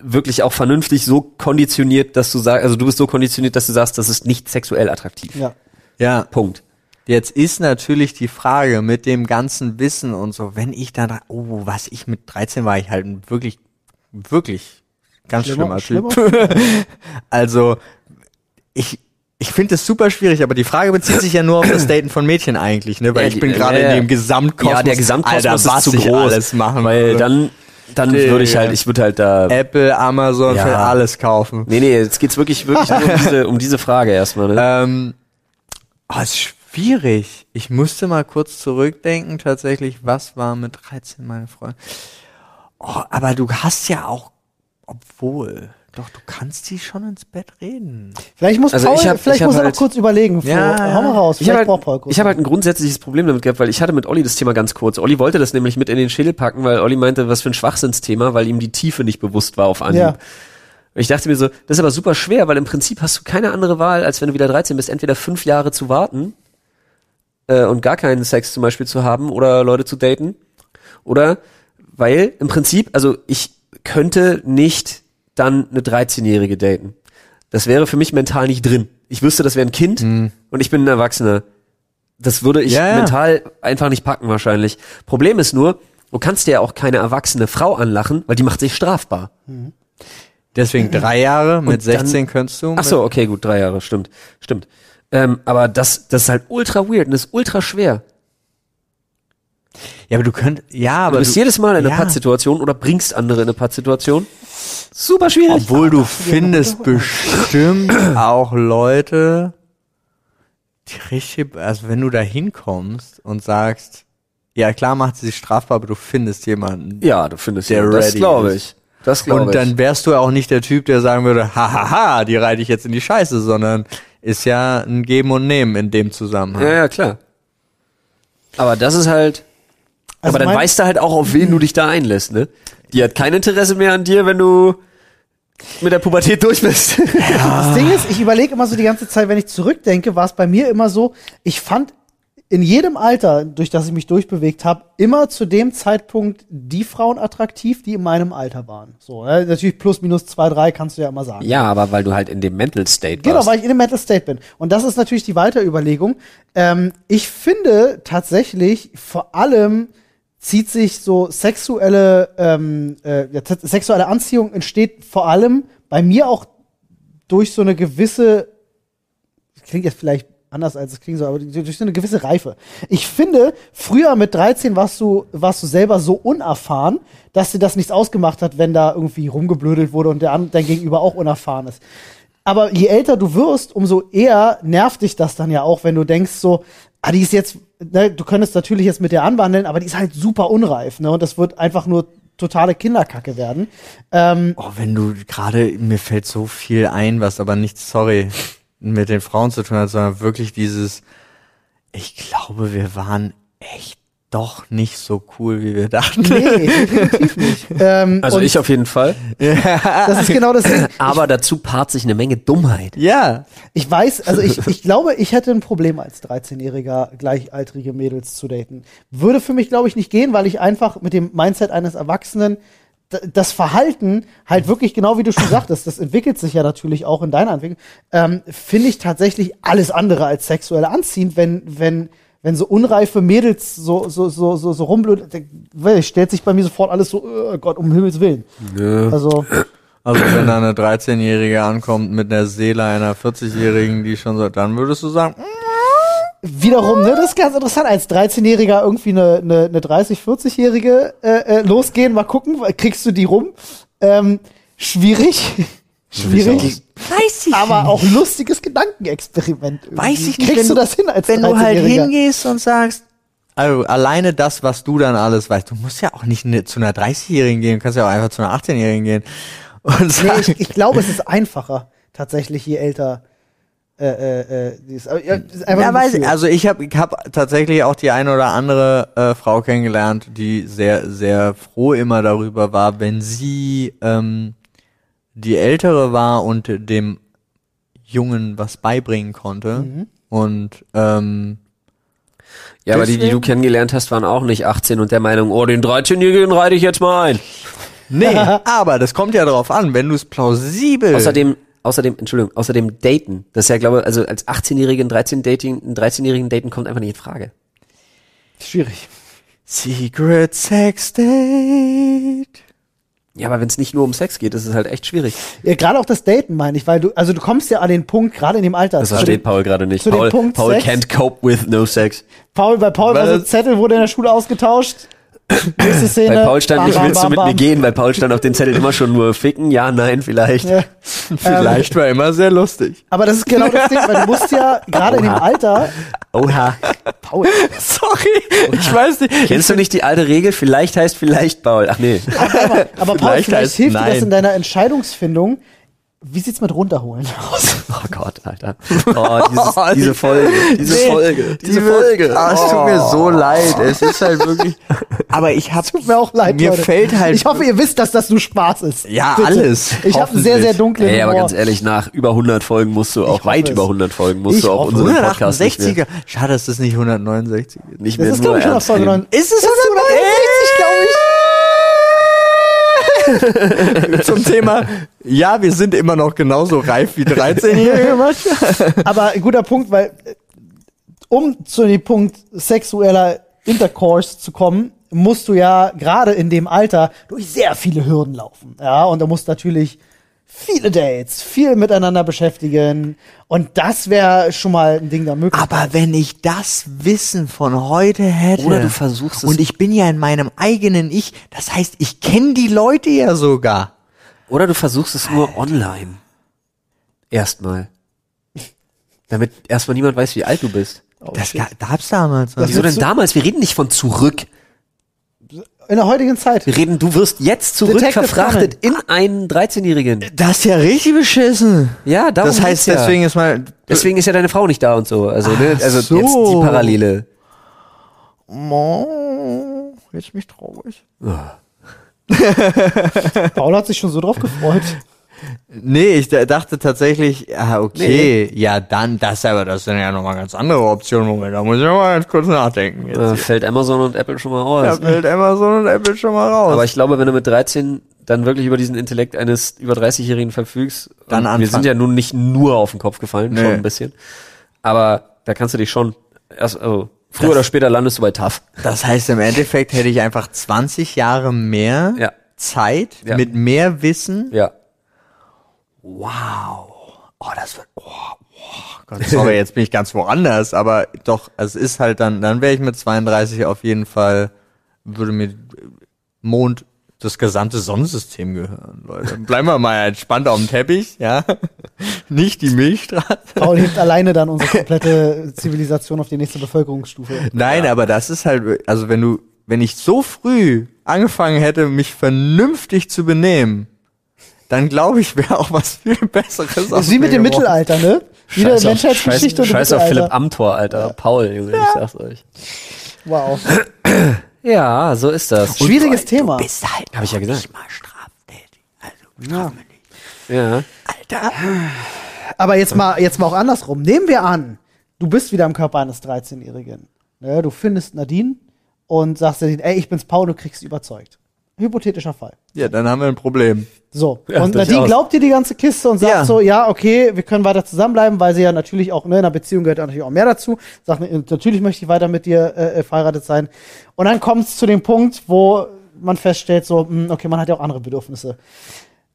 wirklich auch vernünftig so konditioniert, dass du sagst, also du bist so konditioniert, dass du sagst, das ist nicht sexuell attraktiv. Ja. ja. Punkt. Jetzt ist natürlich die Frage mit dem ganzen Wissen und so, wenn ich da, dra- oh, was ich mit 13 war, ich halt ein wirklich, wirklich ganz schlimmer, Schlimmer- Typ. also, ich, ich finde es super schwierig, aber die Frage bezieht sich ja nur auf das Daten von Mädchen eigentlich, ne? Weil Ja, ich bin gerade ja. in dem Gesamtkosmos. ja, der Gesamtkosmos Alter, ist was zu groß, alles machen weil dann, dann würde ich halt, ich würde halt da, Apple, Amazon, Ja. für alles kaufen. nee, nee, jetzt geht's wirklich, wirklich nur um diese, um diese Frage erstmal, ne? Ähm, oh, ist schwierig. Ich musste mal kurz zurückdenken, tatsächlich, was war mit 13 meine Freundin? Oh, aber du hast ja auch, obwohl, doch, du kannst die schon ins Bett reden. Vielleicht muss Also Paul, ich hab- vielleicht muss er halt- noch kurz überlegen. Flo. Ja. Hau mal raus. Ich Vielleicht habe braucht Paul halt, kurz. ich hab halt ein grundsätzliches Problem damit gehabt, weil ich hatte mit Olli das Thema ganz kurz. Olli wollte das nämlich mit in den Schädel packen, weil Olli meinte, was für ein Schwachsinnsthema, weil ihm die Tiefe nicht bewusst war auf Anhieb. Ja. Ich dachte mir so, das ist aber super schwer, weil im Prinzip hast du keine andere Wahl, als wenn du wieder 13 bist, entweder fünf Jahre zu warten äh, und gar keinen Sex zum Beispiel zu haben oder Leute zu daten. Oder weil im Prinzip, also ich könnte nicht dann eine 13-Jährige daten. Das wäre für mich mental nicht drin. Ich wüsste, das wäre ein Kind und ich bin ein Erwachsener. Das würde ich Ja, ja. mental einfach nicht packen wahrscheinlich. Problem ist nur, du kannst dir ja auch keine erwachsene Frau anlachen, weil die macht sich strafbar. Deswegen drei Jahre, mit dann- 16 könntest du. Ach so, okay, gut, drei Jahre, stimmt, stimmt. Ähm, aber das, das ist halt ultra weird und ist ultra schwer. Ja, aber du könnt, ja, Du aber bist jedes Mal in einer ja. Pattsituation oder bringst andere in eine Pattsituation. Super schwierig. Obwohl du findest bestimmt auch Leute, die richtig, also wenn du da hinkommst und sagst, ja klar macht sie sich strafbar, aber du findest jemanden. ja, du findest Der ja, das glaube ist. ich. Das glaube Und ich. dann wärst du auch nicht der Typ, der sagen würde, hahaha, die reite ich jetzt in die Scheiße, sondern ist ja ein Geben und Nehmen in dem Zusammenhang. ja, ja, klar. Aber das ist halt, Also aber dann weißt du halt auch, auf wen du dich da einlässt, ne? Die hat kein Interesse mehr an dir, wenn du mit der Pubertät durch bist. Das Ding ist, ich überlege immer so die ganze Zeit, wenn ich zurückdenke, war es bei mir immer so, ich fand in jedem Alter, durch das ich mich durchbewegt habe, immer zu dem Zeitpunkt die Frauen attraktiv, die in meinem Alter waren. So, ne? natürlich plus minus zwei, drei kannst du ja immer sagen. Ja, aber weil du halt in dem Mental State Genau, warst. weil ich in dem Mental State bin. Und das ist natürlich die Weiterüberlegung. Ähm, ich finde tatsächlich, vor allem zieht sich so sexuelle, ähm, äh, sexuelle Anziehung entsteht vor allem bei mir auch durch so eine gewisse, klingt jetzt vielleicht anders als es klingt so, aber durch so eine gewisse Reife. Ich finde, früher mit 13 warst du, warst du selber so unerfahren, dass dir das nichts ausgemacht hat, wenn da irgendwie rumgeblödelt wurde und der dein Gegenüber auch unerfahren ist. Aber je älter du wirst, umso eher nervt dich das dann ja auch, wenn du denkst so, ah, die ist jetzt, ne, du könntest natürlich jetzt mit der anwandeln, aber die ist halt super unreif, ne, und das wird einfach nur totale Kinderkacke werden. Ähm, Oh, wenn du gerade, mir fällt so viel ein, was aber nicht, sorry, mit den Frauen zu tun hat, sondern wirklich dieses, ich glaube, wir waren echt doch nicht so cool, wie wir dachten. nee, definitiv nicht. Ähm, Also ich auf jeden Fall. das ist genau das Ding. Aber dazu paart sich eine Menge Dummheit. Ja. Ich weiß, also ich, ich glaube, ich hätte ein Problem als 13-jähriger gleichaltrige Mädels zu daten. Würde für mich, glaube ich, nicht gehen, weil ich einfach mit dem Mindset eines Erwachsenen das Verhalten halt wirklich genau wie du schon sagtest, das entwickelt sich ja natürlich auch in deiner Entwicklung, ähm, finde ich tatsächlich alles andere als sexuell anziehend, wenn, wenn wenn so unreife Mädels so, so, so, so, so rumblöd, dann stellt sich bei mir sofort alles so, oh Gott, um Himmels Willen. Ja. Also, Also wenn da eine 13-Jährige ankommt mit der Seele einer 40-Jährigen, die schon so, dann würdest du sagen, wiederum, ne, das ist ganz interessant, als 13-Jähriger irgendwie eine, eine, eine 30-, 40-Jährige äh, äh, losgehen, mal gucken, kriegst du die rum? Ähm, schwierig. Schwierig. weiß ich Aber auch lustiges Gedankenexperiment. irgendwie. Weiß ich nicht, Kriegst wenn du das hin als wenn du halt 13-Jähriger? hingehst und sagst, also alleine das, was du dann alles weißt, du musst ja auch nicht ne, zu einer 30-Jährigen gehen, du kannst ja auch einfach zu einer 18-Jährigen gehen. Und Nee, sagen, ich, ich glaube, es ist einfacher, tatsächlich, je älter äh, äh, äh, die ist. Aber, ja, ja, weiß ich, also ich habe ich hab tatsächlich auch die eine oder andere äh, Frau kennengelernt, die sehr, sehr froh immer darüber war, wenn sie ähm, die Ältere war und dem Jungen was beibringen konnte. Mhm. Und ähm, Ja, aber die, die du kennengelernt hast, waren auch nicht 18 und der Meinung, oh, den 13-Jährigen reite ich jetzt mal ein. nee, aber das kommt ja darauf an, wenn du es plausibel Außerdem, außerdem, Entschuldigung, außerdem daten. Das ist ja, glaube ich, also als 18-Jährigen, 13 Dating, einen 13-Jährigen daten kommt einfach nicht in Frage. Schwierig. Secret Sex Date. Ja, aber wenn es nicht nur um Sex geht, ist es halt echt schwierig. Ja, gerade auch das Daten meine ich, weil du, also du kommst ja an den Punkt, gerade in dem Alter. Das versteht Paul gerade nicht. zu Paul, Paul Sex? can't cope with no sex. Paul, bei Paul war so ein? Zettel, wurde in der Schule ausgetauscht. Nächste Szene. Bei Paul stand bam, nicht, bam, willst du bam, mit bam. mir gehen? Bei Paul stand auf den Zettel immer schon nur ficken, ja, nein, vielleicht. Ja. Vielleicht war immer sehr lustig. Aber das ist genau das Ding, weil du musst ja gerade in dem Oha. Alter, Oha. Paul, Sorry, ich weiß nicht. Kennst du nicht die alte Regel? Vielleicht heißt vielleicht Paul. Ach nee. aber, aber Paul, Vielleicht vielleicht heißt hilft dir das nein. in deiner Entscheidungsfindung. Wie sieht's mit runterholen aus? Oh Gott, Alter. Oh, dieses, Oh, diese die- Folge. Diese Nee, Folge. Diese die wird- Folge. Ah, es tut mir so leid. Es ist halt wirklich. Aber ich hab. Tut mir auch leid, Mir Leute. fällt halt. Ich hoffe, ihr wisst, dass das nur Spaß ist. Ja, Bitte. alles. Ich habe einen sehr, sehr dunklen Ey, aber Humor. ganz ehrlich, nach über 100 Folgen musst du auch, weit es. über 100 Folgen musst Ich du auch hoffe unseren Podcast nicht 168er. mehr, Schade, dass das nicht 169 ist. nicht das mehr ist, nur glaube ich, schon auf ernst Folge nehmen. 9. Ist es 169? Zum Thema, ja, wir sind immer noch genauso reif wie 13-Jährige manchmal. Aber ein guter Punkt, weil äh, um zu dem Punkt sexueller Intercourse zu kommen, musst du ja gerade in dem Alter durch sehr viele Hürden laufen. Ja, und du musst natürlich viele Dates, viel miteinander beschäftigen. Und das wäre schon mal ein Ding der Möglichkeit. Aber wenn ich das Wissen von heute hätte. Oder du versuchst es- Und ich bin ja in meinem eigenen Ich. Das heißt, ich kenne die Leute ja sogar. Oder du versuchst es nur online. Erstmal. Damit erstmal niemand weiß, wie alt du bist. Oh, Das gab's damals. Wieso denn damals? Wir reden nicht von zurück. In der heutigen Zeit. Wir reden, du wirst jetzt zurück Detective verfrachtet in einen 13-Jährigen. Das ist ja richtig beschissen. Ja, darum Das heißt, geht's ja. deswegen ist mal. Deswegen ist ja deine Frau nicht da und so. Also, ne, also so. jetzt die Parallele. Oh, jetzt mich traurig. Paul hat sich schon so drauf gefreut. Nee, ich da- dachte tatsächlich, ah, okay, ja, dann, das aber, das sind ja nochmal ganz andere Optionen. Moment, da muss ich mal ganz kurz nachdenken. Jetzt hier. fällt Amazon und Apple schon mal raus. Da fällt Amazon und Apple schon mal raus. Aber ich glaube, wenn du mit 13 dann wirklich über diesen Intellekt eines über 30-Jährigen verfügst, Dann und wir anfangen. sind ja nun nicht nur auf den Kopf gefallen, Nee. schon ein bisschen. Aber da kannst du dich schon erst, also früher Das- oder später landest du bei TAF. das heißt, im Endeffekt hätte ich einfach 20 Jahre mehr Ja. Zeit Ja. mit mehr Wissen. Ja. Wow. Oh, das wird, oh, oh Gott, sorry, jetzt bin ich ganz woanders, aber doch, es ist halt dann, dann wäre ich mit 32 auf jeden Fall, würde mir Mond das gesamte Sonnensystem gehören, Leute. Bleiben wir mal entspannt auf dem Teppich, ja. Nicht die Milchstraße. Paul hebt alleine dann unsere komplette Zivilisation auf die nächste Bevölkerungsstufe. Nein, aber das ist halt, also wenn du, wenn ich so früh angefangen hätte, mich vernünftig zu benehmen, dann glaube ich, wäre auch was viel Besseres. Das ist wie mit dem geworden. Mittelalter, ne? Wieder Scheiß auf- Menschheitsgeschichte Scheiß, und Scheiß auf Philipp. Amthor, Alter. Paul, Junge, ich sag's euch. Wow. Ja, so ist das. Schwieriges Thema. Du bist halt Hab ich ja gesagt. nicht mal straftätig. Also, mich nicht. Ja. Alter. Aber jetzt mal, jetzt mal auch andersrum. Nehmen wir an, du bist wieder im Körper eines 13-Jährigen. Ne, du findest Nadine und sagst Nadine, ey, ich bin's Paul, du kriegst sie überzeugt. Hypothetischer Fall. Ja, dann haben wir ein Problem. So. Ja, und Nadine glaubt dir die ganze Kiste und sagt Ja. so, ja, okay, wir können weiter zusammenbleiben, weil sie ja natürlich auch, ne, in einer Beziehung gehört ja natürlich auch mehr dazu. Sagt, natürlich möchte ich weiter mit dir äh, äh, verheiratet sein. Und dann kommt es zu dem Punkt, wo man feststellt, so, mh, okay, man hat ja auch andere Bedürfnisse.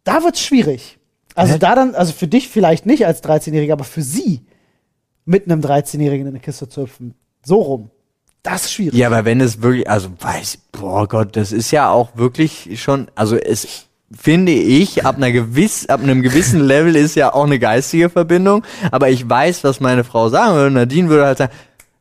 Da wird's schwierig. Also Hä? da dann, also für dich vielleicht nicht als 13-Jähriger, aber für sie mit einem 13-Jährigen in eine Kiste zu hüpfen. So rum. Das ist schwierig. Ja, aber wenn es wirklich, also weiß, boah Gott, das ist ja auch wirklich schon, also es finde ich, ab einer gewiss, ab einem gewissen Level ist ja auch eine geistige Verbindung, aber ich weiß, was meine Frau sagen würde. Nadine würde halt sagen,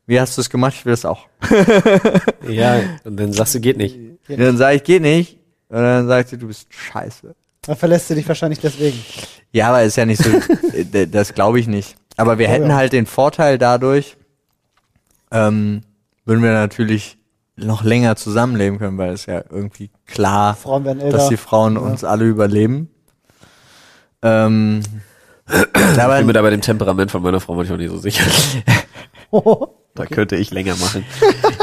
wie hast du es gemacht? Ich will das auch. Ja, und dann sagst du, geht nicht. Und dann sage ich, geht nicht. Und dann sagt sie, du bist scheiße. Dann verlässt sie dich wahrscheinlich deswegen. Ja, aber ist ja nicht so, das glaube ich nicht. Aber wir hätten ja. halt den Vorteil dadurch, ähm, würden wir natürlich noch länger zusammenleben können, weil es ja irgendwie klar, Frauen werden älter. dass die Frauen uns alle überleben. Ähm, Ich bin mir da bei dem Temperament von meiner Frau manchmal nicht so sicher. Da könnte ich länger machen.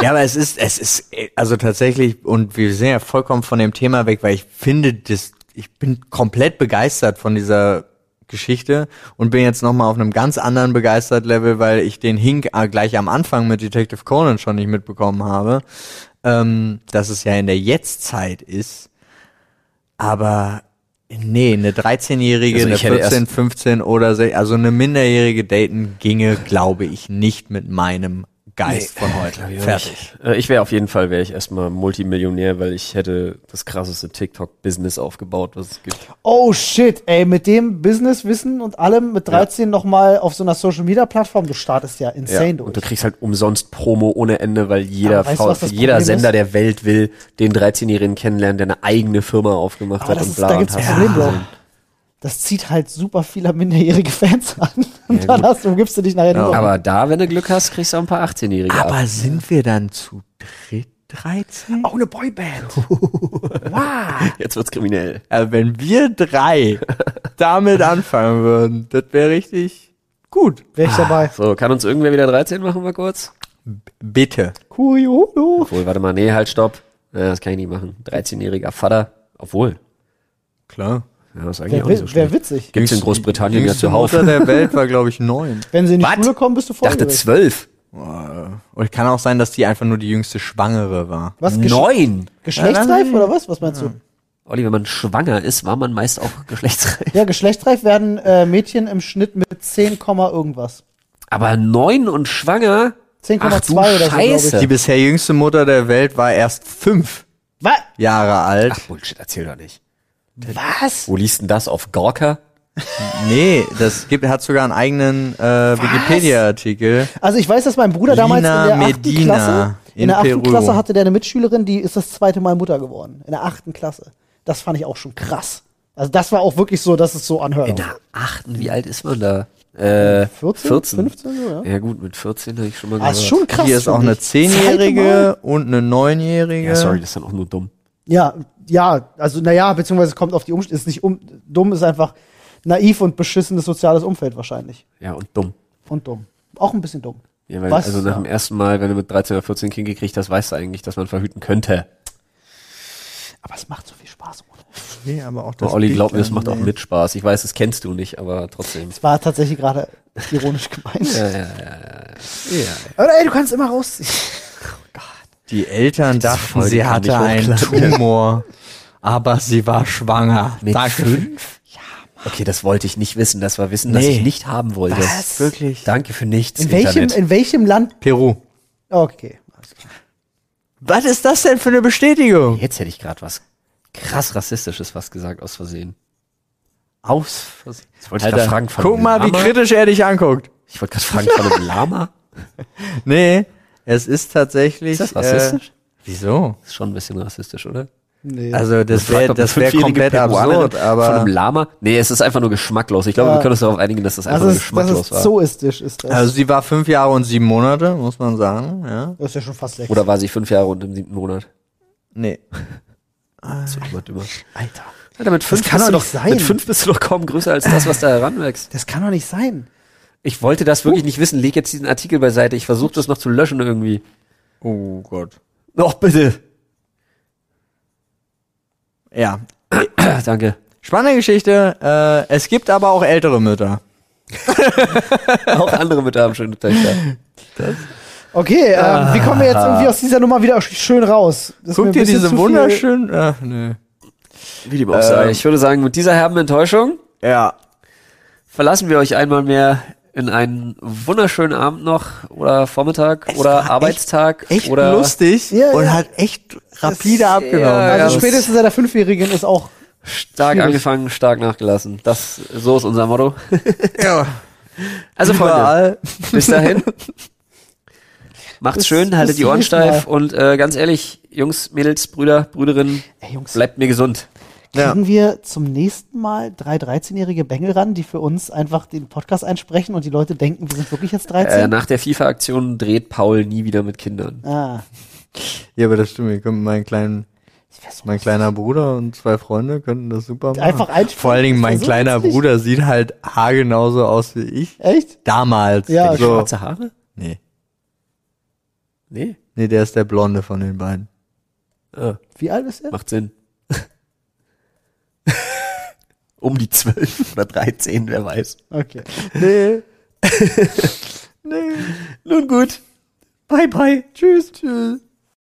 ja, aber es ist, es ist, also tatsächlich, und wir sind ja vollkommen von dem Thema weg, weil ich finde, das, ich bin komplett begeistert von dieser Geschichte und bin jetzt nochmal auf einem ganz anderen begeistert Level, weil ich den Hink äh, gleich am Anfang mit Detective Conan schon nicht mitbekommen habe, ähm, dass es ja in der Jetztzeit ist. Aber nee, eine 13-Jährige, Also eine ich hätte 14, erst- 15 oder se- also eine minderjährige daten ginge, glaube ich, nicht mit meinem Geist von heute. Fertig. Äh, Ich wäre auf jeden Fall, wäre ich erstmal Multimillionär, weil ich hätte das krasseste TikTok-Business aufgebaut, was es gibt. Oh shit, ey, mit dem Businesswissen und allem mit 13 noch nochmal auf so einer Social Media Plattform, du startest ja insane durch. Und du kriegst halt umsonst Promo ohne Ende, weil jeder, weißt Frau, jeder Problem Sender ist? der Welt will den 13-Jährigen kennenlernen, der eine eigene Firma aufgemacht Aber hat und ist, bla da und gibt's ein hast du Problem, Bro. Das zieht halt super viele minderjährige Fans an. Und Ja, dann hast du, gibst du dich nachher nur. Aber da, wenn du Glück hast, kriegst du auch ein paar 18-Jährige Aber ab. sind wir dann zu dritt 13? auch eine Boyband. wow. Jetzt wird's kriminell. Also wenn wir drei damit anfangen würden, das wäre richtig gut. Wäre ich dabei. So, kann uns irgendwer wieder 13 machen, mal kurz? Bitte. Kuriolo. Obwohl, warte mal, nee, halt, stopp. Ja, das kann ich nicht machen. 13-jähriger Vater. Obwohl. Klar. Ja, das ist eigentlich Wäre auch nicht so wär schlecht. witzig. Gibt's in Großbritannien ja Jüngste zuhauf. Mutter der Welt war, glaube ich, neun. Wenn sie in die Was? Schule kommen, bist du Ich dachte zwölf. Und kann auch sein, dass die einfach nur die jüngste Schwangere war. Was? Gesch Neun. Geschlechtsreif oder was? Was meinst du? Olli, wenn man schwanger ist, war man meist auch geschlechtsreif. Ja, geschlechtsreif werden äh, Mädchen im Schnitt mit 10, Komma irgendwas. Aber neun und schwanger? 10,2 Ach du oder so. Scheiße. Die bisher jüngste Mutter der Welt war erst fünf Was? Jahre alt. Ach, Bullshit, erzähl doch nicht. Was? Wo liest denn das? Auf Gorka? Nee, das gibt, hat sogar einen eigenen äh, Wikipedia-Artikel. Also ich weiß, dass mein Bruder damals Lina in der achten Medina Klasse, in, in der achten Peru. Klasse hatte der eine Mitschülerin, die ist das zweite Mal Mutter geworden. In der achten Klasse. Das fand ich auch schon krass. Also das war auch wirklich so, dass es so anhört. In der achten, wie alt ist man da? Äh, 14, 14. 15 so, ja. Ja gut, mit 14 habe ich schon mal Ah, gehört. ist schon krass. Hier ist auch eine ich. Zweite Mal. Zehnjährige und eine Neunjährige. ja, sorry, das ist dann auch nur dumm. Ja, ja, also naja, beziehungsweise es kommt auf die Umstände, ist nicht um, dumm, ist einfach naiv und beschissenes soziales Umfeld wahrscheinlich. Ja, und dumm. Und dumm. Auch ein bisschen dumm. Ja, weil Was? also nach dem ersten Mal, wenn du mit 13 oder 14 Kind gekriegt hast, weißt du eigentlich, dass man verhüten könnte. Aber es macht so viel Spaß. Oder? Nee, aber auch Aber Olli, glaub mir, das Dicke, macht auch nee. mit Spaß. Ich weiß, das kennst du nicht, aber trotzdem. Es war tatsächlich gerade ironisch gemeint. Ja, ja, ja, ja. ja. Aber ey, du kannst immer rausziehen. Die Eltern dachten, sie hatte einen. Tumor, aber sie war schwanger. Mit Danke. fünf? Ja. Okay, das wollte ich nicht wissen. Das war Wissen, das Nee. ich nicht haben wollte. Was? Wirklich? Danke für nichts, In welchem, Internet. in welchem Land? Peru. Okay. Was ist das denn für eine Bestätigung? Jetzt hätte ich gerade was krass Rassistisches was gesagt, aus Versehen. Aus Versehen. Jetzt wollte ich Alter, fragen von guck mal, wie kritisch er dich anguckt. Ich wollte gerade fragen von einem Lama. Nee, es ist tatsächlich. Ist das rassistisch? Äh, wieso? Ist schon ein bisschen rassistisch, oder? Nee. Also das wäre das wäre fünfjährige komplett absurd, Von aber einem Lama? Nee, es ist einfach nur geschmacklos. Ich glaube, Ja. wir können uns darauf einigen, dass das einfach das nur das geschmacklos ist war. zooistisch, ist das. also sie war fünf Jahre und sieben Monate, muss man sagen. Ja, das ist ja schon fast sechs. Oder war sie fünf Jahre und im siebten Monat? nee. Das wird immer dümmer. Alter. Alter, mit fünf, kann bist doch du nicht doch, sein. mit fünf bist du doch kaum größer als das, was da heranwächst. Das kann doch nicht sein. Ich wollte das wirklich nicht wissen. Leg jetzt diesen Artikel beiseite. Ich versuche das noch zu löschen irgendwie. Oh Gott. Doch, bitte. Ja. Danke. Spannende Geschichte. Äh, es gibt aber auch ältere Mütter. Auch andere Mütter haben schöne Töchter. Okay, ähm, wie kommen wir jetzt irgendwie aus dieser Nummer wieder schön raus? Das Guck dir diese wunderschönen. Ach, nö. Wie dem auch sei. Ich würde sagen, mit dieser herben Enttäuschung Ja. verlassen wir euch einmal mehr in einen wunderschönen Abend noch oder Vormittag oder war echt- Arbeitstag Echt oder lustig Ja, und ja. hat echt rapide abgenommen. ja, Also das- spätestens seit der Fünfjährigen ist auch stark Schwierig. angefangen, stark nachgelassen. Das so ist unser Motto. ja. Also Freunde, Überall. bis dahin. Macht's schön, haltet die Ohren steif Mal. und äh, ganz ehrlich, Jungs, Mädels, Brüder, Brüderinnen, Ey, Jungs, bleibt mir gesund. Ja. kriegen wir zum nächsten Mal drei 13-jährige Bengel ran, die für uns einfach den Podcast einsprechen und die Leute denken, wir sind wirklich jetzt 13? Äh, nach der FIFA-Aktion dreht Paul nie wieder mit Kindern. ah, Ja, aber das stimmt. Wir können meinen kleinen, mein kleiner Bruder und zwei Freunde könnten das super machen. Einfach einsprechen, Vor allen Dingen mein so kleiner. Bruder sieht halt haargenauso aus wie ich. echt? Damals. Ja, so. Schwarze Haare? Nee. Nee. Nee, der ist der Blonde von den beiden. Ah, Wie alt ist er? macht Sinn. Um die zwölf oder 13, wer weiß. Okay. Nee. Nun gut. Bye bye. Tschüss. Tschüss.